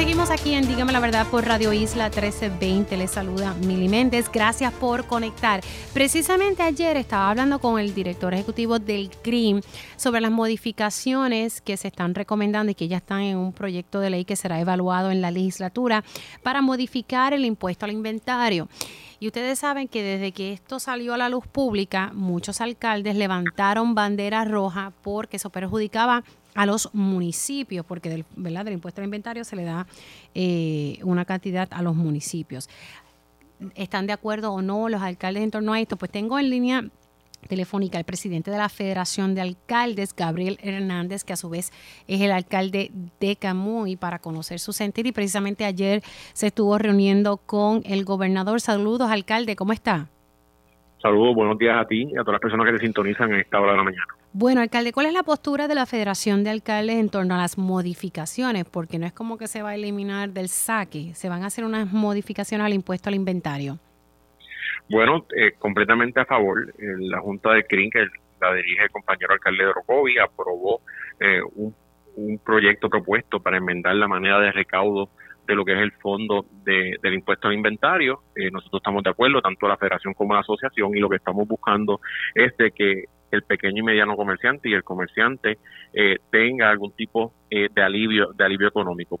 seguimos aquí en Dígame la Verdad por Radio Isla 1320. Les saluda Mili Méndez. Gracias por conectar. Precisamente ayer estaba hablando con el director ejecutivo del CRIM sobre las modificaciones que se están recomendando y que ya están en un proyecto de ley que será evaluado en la legislatura para modificar el impuesto al inventario. Y ustedes saben que desde que esto salió a la luz pública, muchos alcaldes levantaron bandera roja porque eso perjudicaba a los municipios, porque del, ¿verdad? del impuesto al inventario se le da eh, una cantidad a los municipios. ¿Están de acuerdo o no los alcaldes en torno a esto? Pues tengo en línea telefónica al presidente de la Federación de Alcaldes, Gabriel Hernández, que a su vez es el alcalde de Camuy, para conocer su sentir. Y precisamente ayer se estuvo reuniendo con el gobernador. Saludos, alcalde, ¿cómo está? Saludos, buenos días a ti y a todas las personas que te sintonizan en esta hora de la mañana. Bueno, alcalde, ¿cuál es la postura de la Federación de Alcaldes en torno a las modificaciones? Porque no es como que se va a eliminar del saque, se van a hacer unas modificaciones al impuesto al inventario. Bueno, eh, completamente a favor. La Junta de CRIN, que la dirige el compañero alcalde de Orocovi, aprobó eh, un, proyecto propuesto para enmendar la manera de recaudo de lo que es el fondo del impuesto al inventario. Eh, nosotros estamos de acuerdo, tanto la federación como la asociación, y lo que estamos buscando es de que el pequeño y mediano comerciante y el comerciante eh, tenga algún tipo eh, de alivio de alivio económico.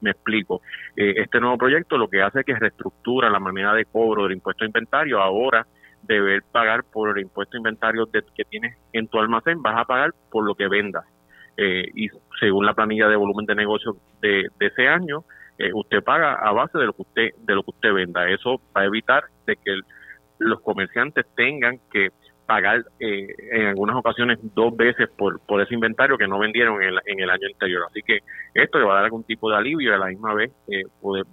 Me explico. Eh, este nuevo proyecto lo que hace es que reestructura la manera de cobro del impuesto de inventario. Ahora, deber pagar por el impuesto de inventario que tienes en tu almacén, vas a pagar por lo que vendas. y según la planilla de volumen de negocio de, ese año, usted paga a base de lo que usted de lo que usted venda. Eso va a evitar de que los comerciantes tengan que pagar eh, en algunas ocasiones dos veces por, por ese inventario que no vendieron en, en, el año anterior. Así que esto le va a dar algún tipo de alivio y a la misma vez eh,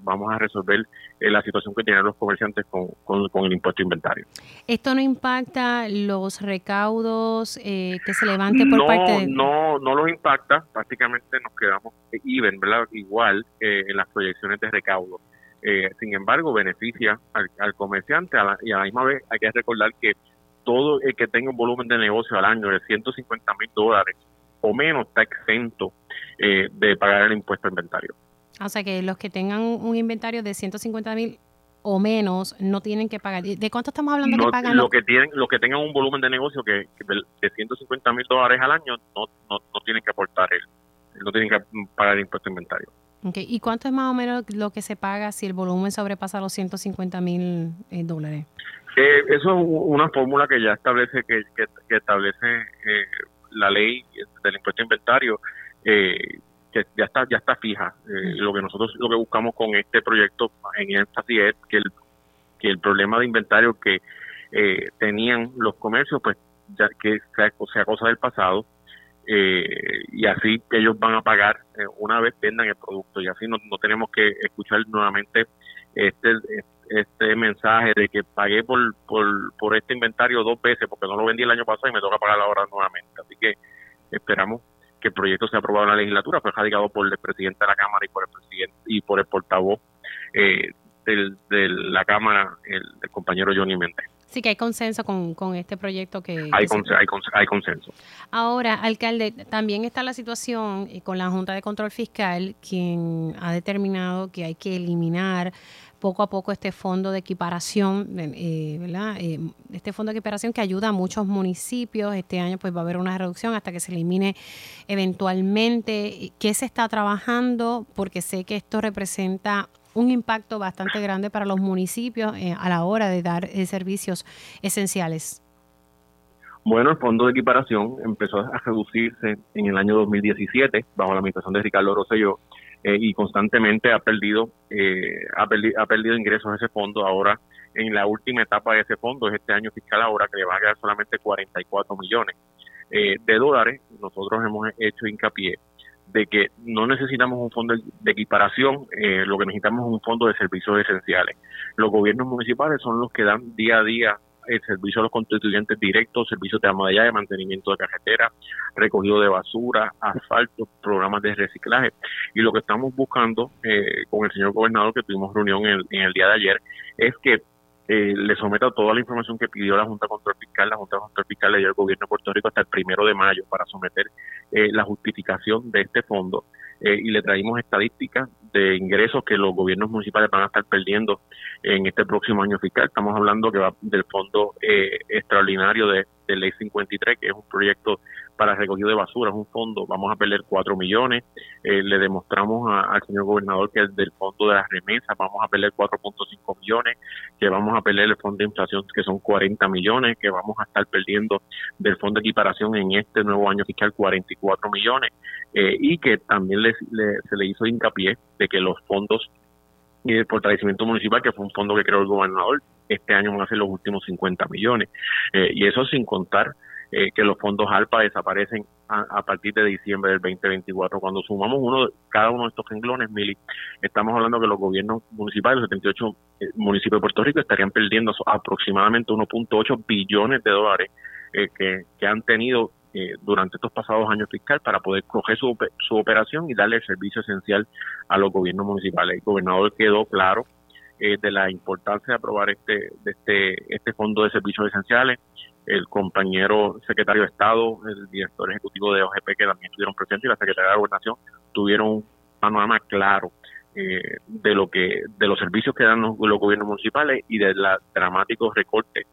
vamos a resolver eh, la situación que tienen los comerciantes con, con, el impuesto inventario. ¿Esto no impacta los recaudos que se levante por parte de...? No, no los impacta. Prácticamente nos quedamos even, ¿verdad? igual en las proyecciones de recaudo. sin embargo, beneficia al, comerciante y a la misma vez hay que recordar que todo el que tenga un volumen de negocio al año de 150 mil dólares o menos está exento eh, de pagar el impuesto a inventario. O sea que los que tengan un inventario de 150 mil o menos no tienen que pagar. ¿De cuánto estamos hablando que pagan? Lo que tienen, los que tengan un volumen de negocio que, de 150 mil dólares al año no, no, no tienen que aportar él, no tienen que pagar el impuesto a inventario. Okay. ¿Y cuánto es más o menos lo que se paga si el volumen sobrepasa los 150 mil eh, dólares? Eh, eso es una fórmula que ya establece que, establece eh, la ley del impuesto inventario. que ya está ya está fija. Eh, lo que nosotros lo que buscamos con este proyecto en énfasis es que el, que el problema de inventario que eh, tenían los comercios, pues ya que sea, sea cosa del pasado, eh, y así ellos van a pagar una vez vendan el producto y así no, no tenemos que escuchar nuevamente este este mensaje de que pagué por, por, por este inventario dos veces porque no lo vendí el año pasado y me toca pagar ahora nuevamente. Así que esperamos que el proyecto sea aprobado en la legislatura, fue radicado por el presidente de la Cámara y por el presidente y por el portavoz eh, de la Cámara, el, compañero Johnny Méndez. Sí, que hay consenso con, con este proyecto que... Hay, hay, consenso. Ahora, alcalde, también está la situación con la Junta de Control Fiscal, quien ha determinado que hay que eliminar poco a poco este fondo de equiparación, eh, ¿verdad? Eh, este fondo de equiparación que ayuda a muchos municipios. Este año pues va a haber una reducción hasta que se elimine eventualmente. ¿Qué se está trabajando? Porque sé que esto representa un impacto bastante grande para los municipios eh, a la hora de dar servicios esenciales. Bueno, el fondo de equiparación empezó a reducirse en el año 2017 bajo la administración de Ricardo Rosselló eh, y constantemente ha perdido, eh, ha, ha perdido ingresos ese fondo. Ahora, en la última etapa de ese fondo, es este año fiscal ahora, que le va a quedar solamente 44 millones eh, de dólares. Nosotros hemos hecho hincapié de que no necesitamos un fondo de equiparación, lo que necesitamos es un fondo de servicios esenciales. Los gobiernos municipales son los que dan día a día el servicio a los constituyentes directos, servicios de ama de mantenimiento de carretera, recogido de basura, asfalto, programas de reciclaje. Y lo que estamos buscando eh, con el señor gobernador, que tuvimos reunión en el, día de ayer, es que eh, le someta toda la información que pidió la Junta Control Fiscal. La Junta Control Fiscal le dio al gobierno de Puerto Rico hasta el primero de mayo para someter eh, la justificación de este fondo eh, y le traímos estadísticas de ingresos que los gobiernos municipales van a estar perdiendo en este próximo año fiscal. Estamos hablando que va del fondo eh, extraordinario de, de, Ley 53, que es un proyecto para recogido de basura, es un fondo, vamos a perder 4 millones. Eh, le demostramos al señor gobernador que del fondo de las remesas vamos a perder 4.5 millones, que vamos a perder el fondo de inflación, que son 40 millones, que vamos a estar perdiendo del fondo de equiparación en este nuevo año fiscal 44 millones, y que también se le hizo hincapié de que los fondos de fortalecimiento municipal, que fue un fondo que creó el gobernador, este año van a ser los últimos 50 millones. Eh, y eso sin contar eh, que los fondos ALPA desaparecen a, partir de diciembre del 2024. Cuando sumamos uno cada uno de estos renglones, Mili, estamos hablando que los gobiernos municipales, los 78 eh, municipios de Puerto Rico, estarían perdiendo aproximadamente 1.8 billones de dólares que, que han tenido eh, durante estos pasados años fiscales para poder coger su, su operación y darle el servicio esencial a los gobiernos municipales. El gobernador quedó claro eh, de la importancia de aprobar este, de este, este fondo de servicios esenciales. El compañero secretario de Estado, el director ejecutivo de OGP, que también estuvieron presentes, y la secretaria de Gobernación, tuvieron un panorama claro eh, de lo que de los servicios que dan los, los, gobiernos municipales y de los dramáticos recortes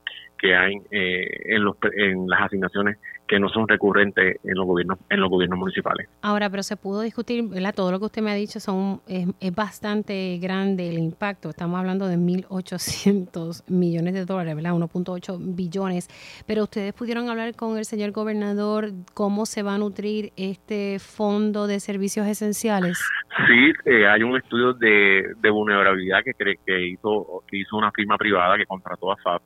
que hay eh, en, los, en las asignaciones que no son recurrentes en los gobiernos en los gobiernos municipales. Ahora, pero se pudo discutir, ¿verdad? Todo lo que usted me ha dicho son es, bastante grande el impacto. Estamos hablando de 1.800 (laughs) millones de dólares, ¿verdad? 1.8 billones. Pero ustedes pudieron hablar con el señor gobernador cómo se va a nutrir este fondo de servicios esenciales. Sí, eh, hay un estudio de, de vulnerabilidad que, que hizo que hizo una firma privada que contrató a FAP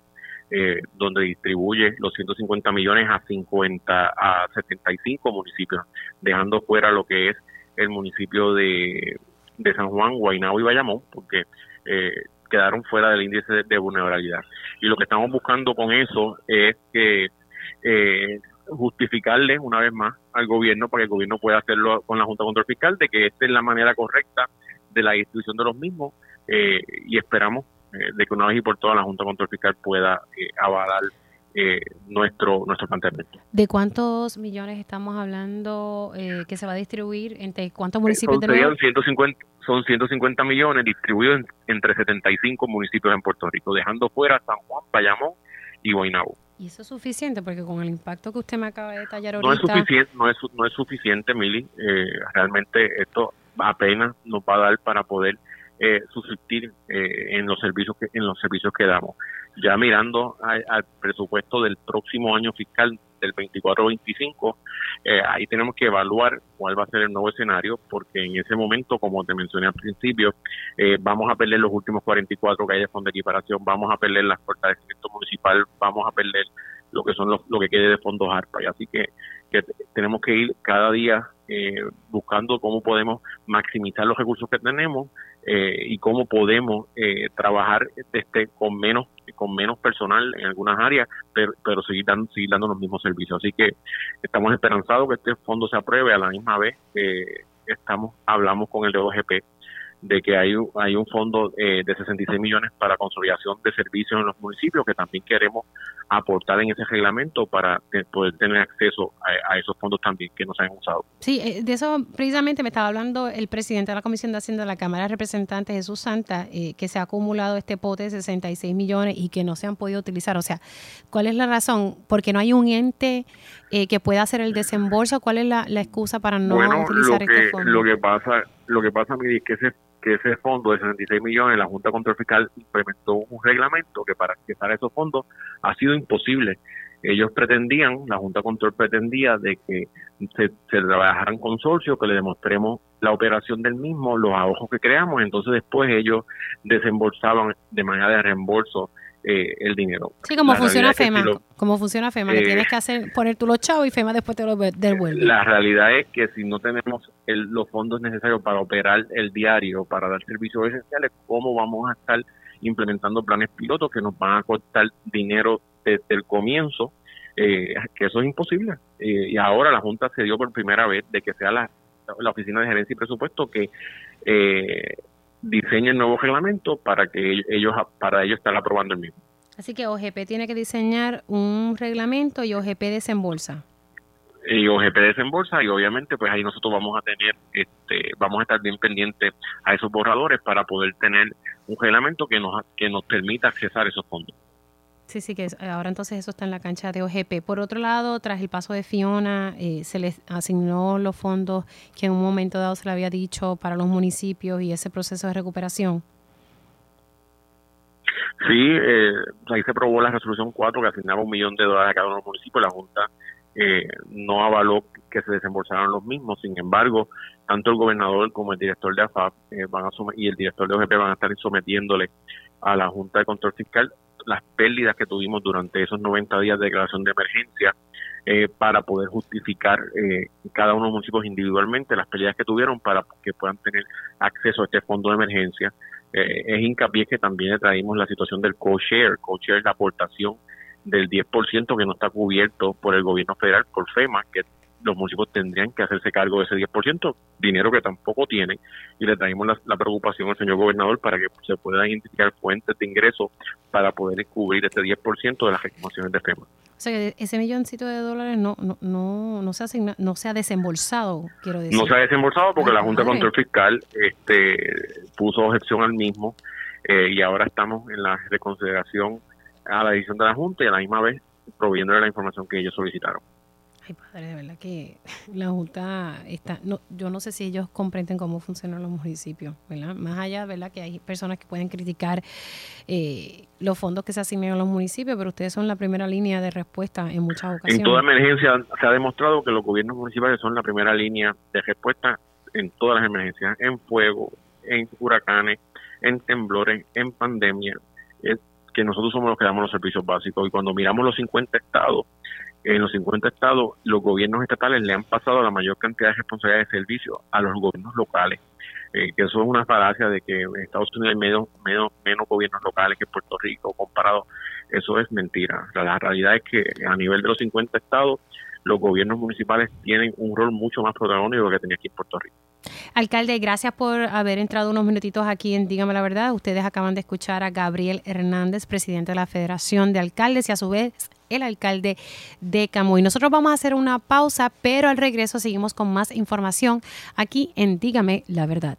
eh, donde distribuye los 150 millones a 50 a 75 municipios, dejando fuera lo que es el municipio de, San Juan, Guaynabo y Bayamón, porque eh, quedaron fuera del índice de, vulnerabilidad. Y lo que estamos buscando con eso es que eh, justificarle una vez más al gobierno para que el gobierno pueda hacerlo con la Junta Control Fiscal de que esta es la manera correcta de la distribución de los mismos eh, y esperamos eh, de que una vez y por todas la Junta de Control Fiscal pueda eh, avalar eh, nuestro nuestro planteamiento. ¿De cuántos millones estamos hablando que se va a distribuir? ¿Entre cuántos municipios son, 150, son 150 millones distribuidos entre 75 municipios en Puerto Rico, dejando fuera San Juan, Bayamón y Guaynabo. ¿Y eso es suficiente? Porque con el impacto que usted me acaba de detallar ahorita... No es suficiente, no es, no es suficiente Mili. realmente esto apenas nos va a dar para poder eh, subsistir en los servicios que en los servicios que damos. Ya mirando al presupuesto del próximo año fiscal del 24-25, eh, ahí tenemos que evaluar cuál va a ser el nuevo escenario, porque en ese momento, como te mencioné al principio, eh, vamos a perder los últimos 44 que hay de fondo de equiparación, vamos a perder las fortalecimiento municipal, vamos a perder lo que son los, lo que quede de fondos ARPA. Y así que tenemos que ir cada día eh, buscando cómo podemos maximizar los recursos que tenemos eh, y cómo podemos eh, trabajar este, con menos con menos personal en algunas áreas, pero, pero seguir, dando, seguir dando los mismos servicios. Así que estamos esperanzados que este fondo se apruebe a la misma vez que estamos hablamos con el de OGP de que hay, hay un fondo eh, de 66 millones para consolidación de servicios en los municipios que también queremos aportar en ese reglamento para poder tener acceso a, esos fondos también que no se han usado. Sí, eh, de eso precisamente me estaba hablando el presidente de la Comisión de Hacienda de la Cámara de Representantes, Jesús Santa, eh, que se ha acumulado este pote de 66 millones y que no se han podido utilizar. O sea, ¿cuál es la razón? Porque no hay un ente que pueda hacer el desembolso. ¿Cuál es la, excusa para no utilizar este fondo? Lo que pasa, lo que pasa, es que ese que ese fondo de 66 millones, la Junta Control Fiscal implementó un reglamento que para accesar a esos fondos ha sido imposible. Ellos pretendían, la Junta Control pretendía de que se, trabajaran consorcio, que le demostremos la operación del mismo, los ahorros que creamos, entonces después ellos desembolsaban de manera de reembolso eh, el dinero. Sí, como funciona FEMA, como funciona FEMA, que tienes que hacer poner tú los chavos y FEMA después te lo devuelve. La realidad es que si no tenemos los fondos necesarios para operar el diario, para dar servicios esenciales, ¿cómo vamos a estar implementando planes pilotos que nos van a costar dinero desde el comienzo? Eh, que eso es imposible. Eh, y ahora la Junta se dio por primera vez de que sea la, la Oficina de Gerencia y Presupuesto que eh, diseñe el nuevo reglamento para que ellos para ellos estar aprobando el mismo. Así que OGP tiene que diseñar un reglamento y OGP desembolsa. Y OGP desembolsa y obviamente pues ahí nosotros vamos a tener este vamos a estar bien pendientes a esos borradores para poder tener un reglamento que nos que nos permita accesar esos fondos. Sí, sí, que ahora entonces eso está en la cancha de OGP. Por otro lado, tras el paso de Fiona, eh, se les asignó los fondos que en un momento dado se le había dicho para los municipios y ese proceso de recuperación. Sí, eh, ahí se aprobó la resolución 4 que asignaba un millón de dólares a cada uno de los municipios. La Junta eh, no avaló que se desembolsaran los mismos. Sin embargo, tanto el gobernador como el director de AFAP van a y el director de OGP van a estar sometiéndole a la Junta de Control Fiscal las pérdidas que tuvimos durante esos 90 días de declaración de emergencia eh, para poder justificar eh, cada uno de los municipios individualmente las pérdidas que tuvieron para que puedan tener acceso a este fondo de emergencia. Eh, es hincapié que también le traímos la situación del co-share. Co-share es la aportación del 10% que no está cubierto por el gobierno federal, por FEMA, que los municipios tendrían que hacerse cargo de ese 10%, dinero que tampoco tienen, y le traemos la, preocupación al señor gobernador para que se puedan identificar fuentes de ingresos para poder cubrir ese 10% de las reclamaciones de FEMA. O sea, que ese milloncito de dólares no no no, no se ha no se ha desembolsado, quiero decir. No se ha desembolsado porque la Junta de Control Fiscal este puso objeción al mismo eh, y ahora estamos en la reconsideración a la decisión de la Junta y a la misma vez proviéndole la información que ellos solicitaron. Ay, padre, de verdad que (laughs) la Junta está, no, yo no sé si ellos comprenden cómo funcionan los municipios, ¿verdad? Más allá, ¿verdad? Que hay personas que pueden criticar eh, los fondos que se asignan a los municipios, pero ustedes son la primera línea de respuesta en muchas ocasiones. En toda emergencia se ha demostrado que los gobiernos municipales son la primera línea de respuesta en todas las emergencias, en fuego, en huracanes, en temblores, en pandemia, es que nosotros somos los que damos los servicios básicos y cuando miramos los 50 estados, en los 50 estados, los gobiernos estatales le han pasado la mayor cantidad de responsabilidad de servicio a los gobiernos locales. Eh, que eso es una falacia de que en Estados Unidos hay menos, menos, menos gobiernos locales que Puerto Rico comparado. Eso es mentira. La, realidad es que a nivel de los 50 estados, los gobiernos municipales tienen un rol mucho más protagónico que tenía aquí en Puerto Rico. Alcalde, gracias por haber entrado unos minutitos aquí en Dígame la Verdad. Ustedes acaban de escuchar a Gabriel Hernández, presidente de la Federación de Alcaldes, y a su vez el alcalde de Camuy. Nosotros vamos a hacer una pausa, pero al regreso seguimos con más información aquí en Dígame la verdad.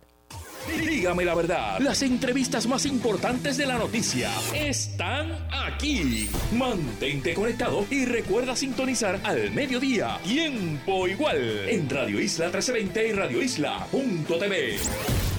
Dígame la verdad, las entrevistas más importantes de la noticia están aquí. Mantente conectado y recuerda sintonizar al mediodía, tiempo igual, en Radio Isla 1320 y Radio Isla.tv.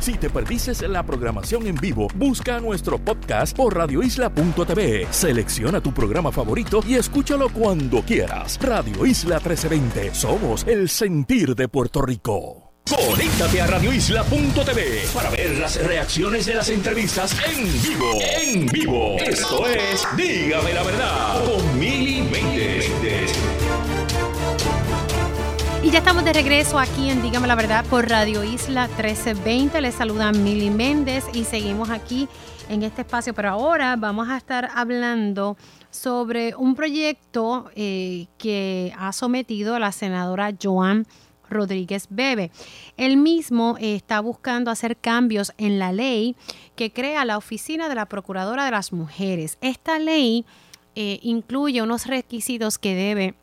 Si te perdiste la programación en vivo, busca nuestro podcast por radioisla.tv. Selecciona tu programa favorito y escúchalo cuando quieras. Radio Isla 1320. Somos el sentir de Puerto Rico. Conéctate a radioisla.tv para ver las reacciones de las entrevistas en vivo. En vivo. Esto es Dígame la verdad con Mili Ya estamos de regreso aquí en Dígame la Verdad por Radio Isla 1320. Les saluda Mili Méndez y seguimos aquí en este espacio. Pero ahora vamos a estar hablando sobre un proyecto eh, que ha sometido la senadora Joan Rodríguez Bebe. Él mismo está buscando hacer cambios en la ley que crea la Oficina de la Procuradora de las Mujeres. Esta ley eh, incluye unos requisitos que debe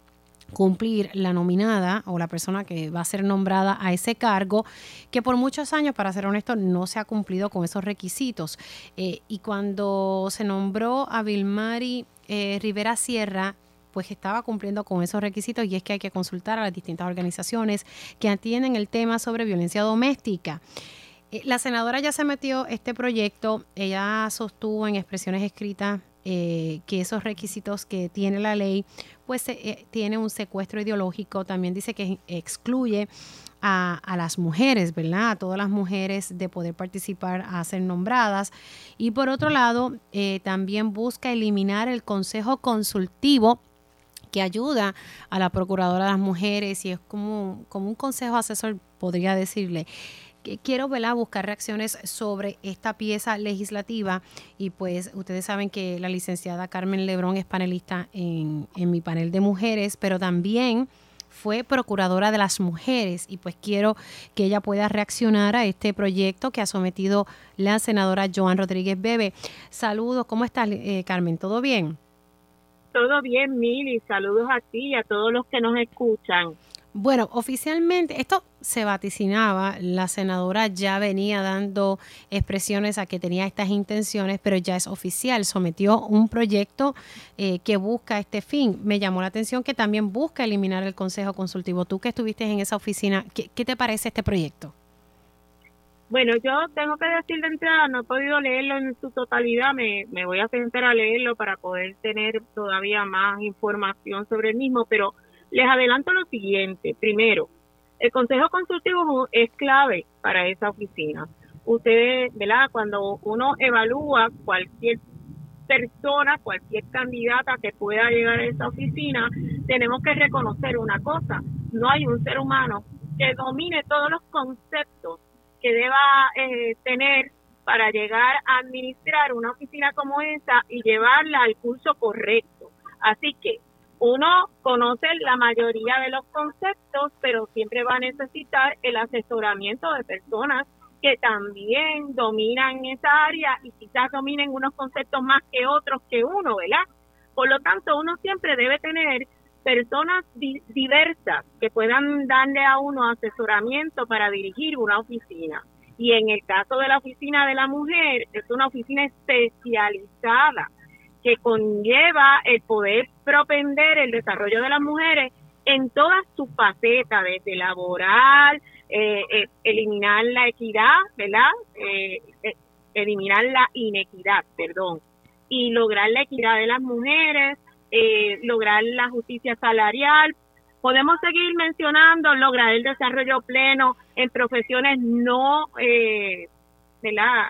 cumplir la nominada o la persona que va a ser nombrada a ese cargo, que por muchos años, para ser honesto, no se ha cumplido con esos requisitos. Eh, y cuando se nombró a Vilmari eh, Rivera Sierra, pues estaba cumpliendo con esos requisitos y es que hay que consultar a las distintas organizaciones que atienden el tema sobre violencia doméstica. Eh, la senadora ya se metió este proyecto, ella sostuvo en expresiones escritas que esos requisitos que tiene la ley pues eh, tiene un secuestro ideológico, también dice que excluye a, las mujeres, ¿verdad? A todas las mujeres de poder participar a ser nombradas. Y por otro lado, eh, también busca eliminar el consejo consultivo que ayuda a la procuradora de las mujeres y es como, como un consejo asesor, podría decirle quiero buscar reacciones sobre esta pieza legislativa y pues ustedes saben que la licenciada Carmen Lebrón es panelista en, en mi panel de mujeres, pero también fue procuradora de las mujeres y pues quiero que ella pueda reaccionar a este proyecto que ha sometido la senadora Joan Rodríguez Bebe. Saludos, ¿cómo estás eh, Carmen? ¿Todo bien? Todo bien, Mili. Saludos a ti y a todos los que nos escuchan. Bueno, oficialmente esto se vaticinaba, la senadora ya venía dando expresiones a que tenía estas intenciones, pero ya es oficial, sometió un proyecto eh, que busca este fin. Me llamó la atención que también busca eliminar el Consejo Consultivo. Tú que estuviste en esa oficina, ¿qué, te parece este proyecto? Bueno, yo tengo que decir de entrada, no he podido leerlo en su totalidad, me, me voy a sentar a leerlo para poder tener todavía más información sobre el mismo, pero les adelanto lo siguiente. Primero, el Consejo Consultivo es clave para esa oficina. Ustedes, ¿verdad? Cuando uno evalúa cualquier persona, cualquier candidata que pueda llegar a esa oficina, tenemos que reconocer una cosa. No hay un ser humano que domine todos los conceptos que deba eh, tener para llegar a administrar una oficina como esa y llevarla al curso correcto. Así que uno conoce la mayoría de los conceptos, pero siempre va a necesitar el asesoramiento de personas que también dominan esa área y quizás dominen unos conceptos más que otros que uno, ¿verdad? Por lo tanto, uno siempre debe tener personas diversas que puedan darle a uno asesoramiento para dirigir una oficina. Y en el caso de la oficina de la mujer, es una oficina especializada que conlleva el poder propender el desarrollo de las mujeres en todas sus facetas, desde laboral, eh, eh, eliminar la equidad, ¿verdad? Eh, eliminar la inequidad, perdón, y lograr la equidad de las mujeres, lograr la justicia salarial. Podemos seguir mencionando, lograr el desarrollo pleno en profesiones no, ¿verdad?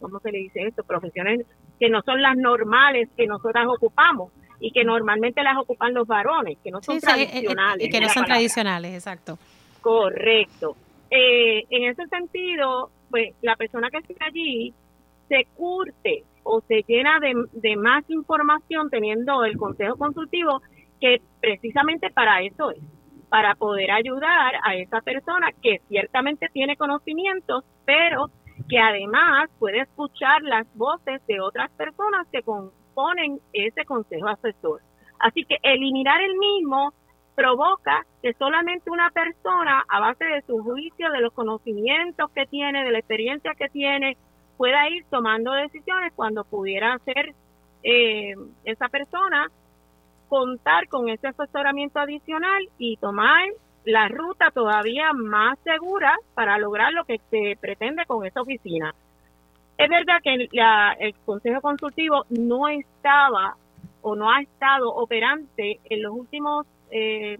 ¿Cómo se le dice esto? Profesiones que no son las normales que nosotras ocupamos y que normalmente las ocupan los varones, que no son tradicionales. y que no son tradicionales, exacto. Correcto. Eh, en ese sentido, pues la persona que está allí se curte o se llena de, de más información teniendo el consejo consultivo que precisamente para eso es, para poder ayudar a esa persona que ciertamente tiene conocimientos, pero que además puede escuchar las voces de otras personas que componen ese consejo asesor. Así que eliminar el mismo provoca que solamente una persona, a base de su juicio, de los conocimientos que tiene, de la experiencia que tiene, pueda ir tomando decisiones cuando pudiera ser eh, esa persona contar con ese asesoramiento adicional y tomar la ruta todavía más segura para lograr lo que se pretende con esta oficina. Es verdad que el Consejo Consultivo no estaba o no ha estado operante en los últimos, eh,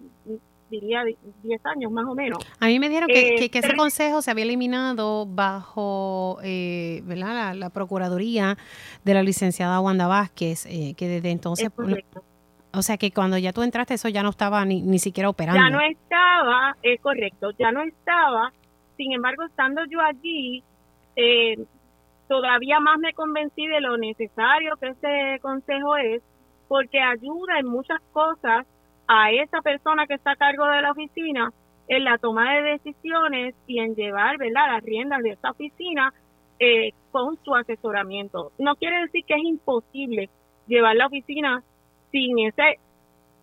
diría, 10 años más o menos. A mí me dijeron que, que, ese consejo se había eliminado bajo eh, ¿verdad? La, Procuraduría de la licenciada Wanda Vázquez, eh, que desde entonces... O sea que cuando ya tú entraste eso ya no estaba ni, ni siquiera operando. Ya no estaba, es correcto, ya no estaba. Sin embargo, estando yo allí, eh, todavía más me convencí de lo necesario que este consejo es, porque ayuda en muchas cosas a esa persona que está a cargo de la oficina en la toma de decisiones y en llevar ¿verdad? las riendas de esa oficina eh, con su asesoramiento. No quiere decir que es imposible llevar la oficina sin ese,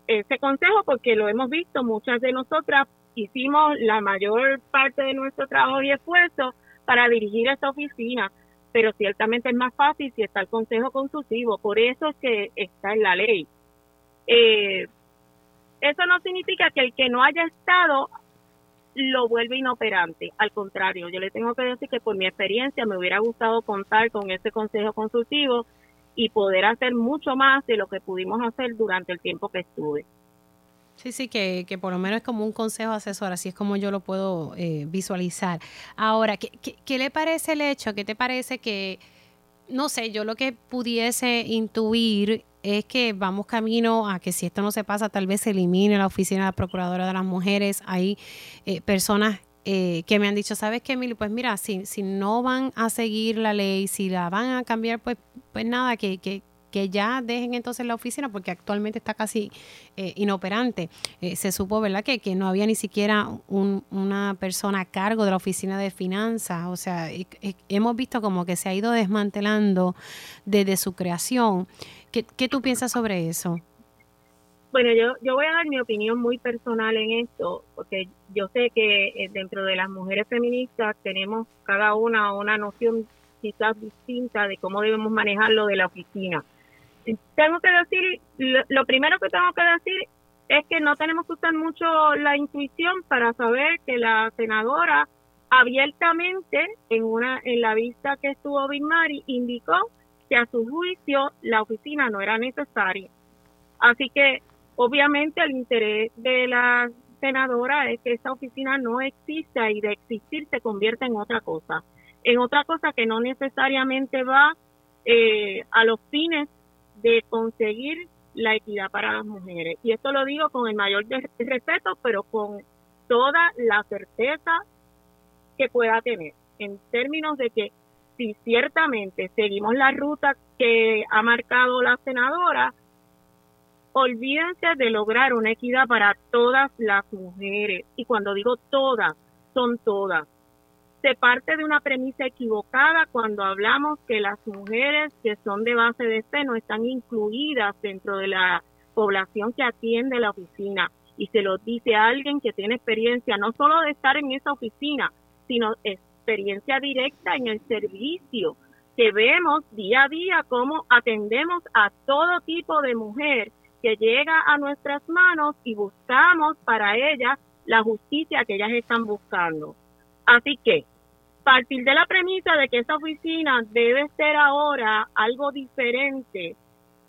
ese consejo, porque lo hemos visto, muchas de nosotras hicimos la mayor parte de nuestro trabajo y esfuerzo para dirigir esta oficina, pero ciertamente es más fácil si está el consejo consultivo, por eso es que está en la ley. Eh, eso no significa que el que no haya estado lo vuelve inoperante, al contrario, yo le tengo que decir que por mi experiencia me hubiera gustado contar con ese consejo consultivo y poder hacer mucho más de lo que pudimos hacer durante el tiempo que estuve. Sí, sí, que, que por lo menos es como un consejo asesor, así es como yo lo puedo eh, visualizar. Ahora, ¿qué, ¿qué, le parece el hecho? ¿Qué te parece que, no sé, yo lo que pudiese intuir es que vamos camino a que si esto no se pasa, tal vez se elimine la oficina de la Procuradora de las Mujeres. Hay eh, personas eh, que me han dicho, ¿sabes qué, Emily? Pues mira, si, si no van a seguir la ley, si la van a cambiar, pues, pues nada, que, que, que ya dejen entonces la oficina porque actualmente está casi eh, inoperante. Eh, se supo, ¿verdad?, que, que no había ni siquiera una persona a cargo de la oficina de finanzas. O sea, hemos visto como que se ha ido desmantelando desde su creación. ¿Qué, qué tú piensas sobre eso? Bueno, yo, yo voy a dar mi opinión muy personal en esto, porque yo sé que eh, dentro de las mujeres feministas tenemos cada una una noción quizás distinta de cómo debemos manejarlo de la oficina. Tengo que decir, lo, primero que tengo que decir es que no tenemos que usar mucho la intuición para saber que la senadora abiertamente en una en la vista que estuvo Mari indicó que a su juicio la oficina no era necesaria. Así que Obviamente el interés de la senadora es que esa oficina no exista y de existir se convierta en otra cosa, en otra cosa que no necesariamente va eh, a los fines de conseguir la equidad para las mujeres. Y esto lo digo con el mayor respeto, pero con toda la certeza que pueda tener, en términos de que si ciertamente seguimos la ruta que ha marcado la senadora, olvídense de lograr una equidad para todas las mujeres. Y cuando digo todas, son todas. Se parte de una premisa equivocada cuando hablamos que las mujeres que son de base de seno están incluidas dentro de la población que atiende la oficina. Y se lo dice a alguien que tiene experiencia no solo de estar en esa oficina, sino experiencia directa en el servicio, que vemos día a día cómo atendemos a todo tipo de mujer que llega a nuestras manos y buscamos para ellas la justicia que ellas están buscando. Así que, partir de la premisa de que esa oficina debe ser ahora algo diferente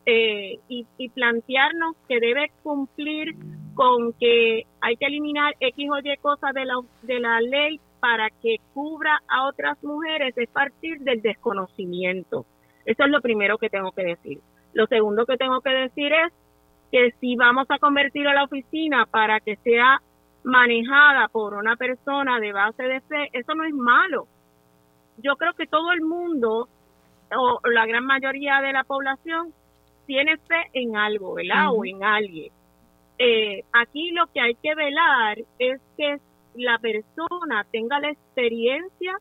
eh, y, y, plantearnos que debe cumplir con que hay que eliminar X o Y cosas de la, de la ley para que cubra a otras mujeres es partir del desconocimiento. Eso es lo primero que tengo que decir. Lo segundo que tengo que decir es que si vamos a convertir a la oficina para que sea manejada por una persona de base de fe, eso no es malo. Yo creo que todo el mundo o la gran mayoría de la población tiene fe en algo, ¿verdad? O en alguien. Eh, aquí lo que hay que velar es que la persona tenga la experiencia,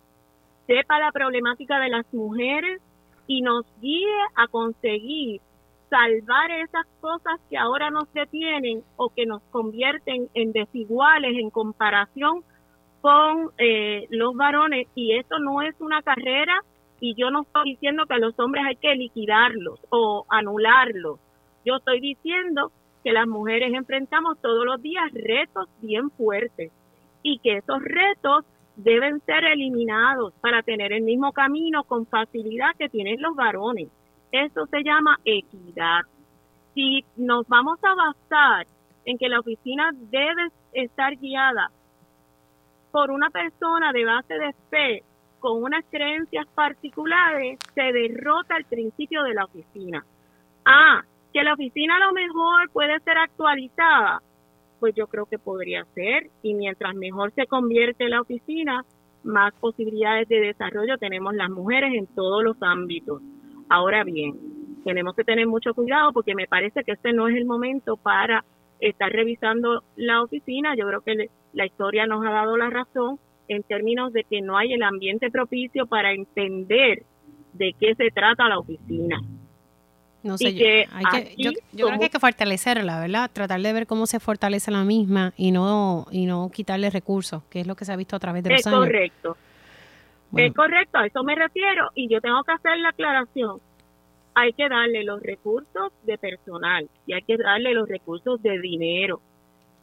sepa la problemática de las mujeres y nos guíe a conseguir salvar esas cosas que ahora nos detienen o que nos convierten en desiguales en comparación con eh, los varones y esto no es una carrera y yo no estoy diciendo que a los hombres hay que liquidarlos o anularlos. Yo estoy diciendo que las mujeres enfrentamos todos los días retos bien fuertes y que esos retos deben ser eliminados para tener el mismo camino con facilidad que tienen los varones. Eso se llama equidad. Si nos vamos a basar en que la oficina debe estar guiada por una persona de base de fe con unas creencias particulares, se derrota el principio de la oficina. Ah, que la oficina a lo mejor puede ser actualizada, pues yo creo que podría ser, y mientras mejor se convierte la oficina, más posibilidades de desarrollo tenemos las mujeres en todos los ámbitos. Ahora bien, tenemos que tener mucho cuidado porque me parece que este no es el momento para estar revisando la oficina. Yo creo que la historia nos ha dado la razón en términos de que no hay el ambiente propicio para entender de qué se trata la oficina. No sé, yo, creo que hay que fortalecerla, ¿verdad? Tratar de ver cómo se fortalece la misma y no y no quitarle recursos, que es lo que se ha visto a través de los es años. Correcto. Es correcto, a eso me refiero y yo tengo que hacer la aclaración. Hay que darle los recursos de personal y hay que darle los recursos de dinero.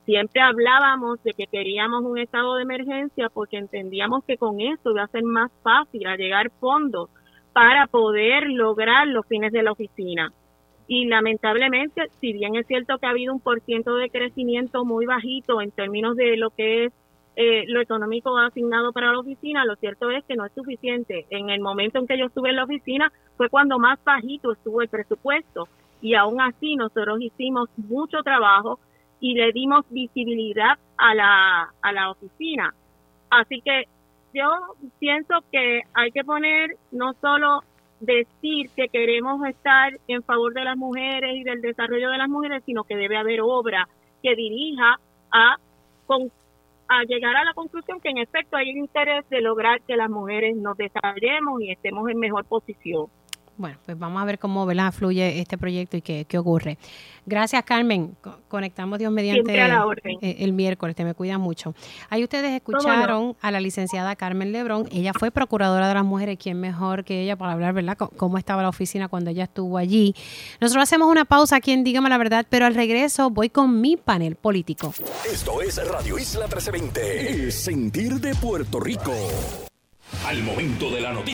Siempre hablábamos de que queríamos un estado de emergencia porque entendíamos que con eso iba a ser más fácil a llegar fondos para poder lograr los fines de la oficina. Y lamentablemente, si bien es cierto que ha habido un porciento de crecimiento muy bajito en términos de lo que es eh, lo económico asignado para la oficina, lo cierto es que no es suficiente. En el momento en que yo estuve en la oficina fue cuando más bajito estuvo el presupuesto y aún así nosotros hicimos mucho trabajo y le dimos visibilidad a la, a la oficina. Así que yo pienso que hay que poner no solo decir que queremos estar en favor de las mujeres y del desarrollo de las mujeres, sino que debe haber obra que dirija a, a llegar a la conclusión que en efecto hay interés de lograr que las mujeres nos desarrollemos y estemos en mejor posición. Bueno, pues vamos a ver cómo ¿verdad? fluye este proyecto y qué, qué ocurre. Gracias, Carmen. Conectamos Dios mediante eh, el, miércoles. Te me cuidan mucho. Ahí ustedes escucharon a la licenciada Carmen Lebrón. Ella fue procuradora de las mujeres. ¿Quién mejor que ella para hablar, verdad? cómo estaba la oficina cuando ella estuvo allí. Nosotros hacemos una pausa aquí en Dígame la Verdad, pero al regreso voy con mi panel político. Esto es Radio Isla 1320, el sentir de Puerto Rico. Al momento de la noticia.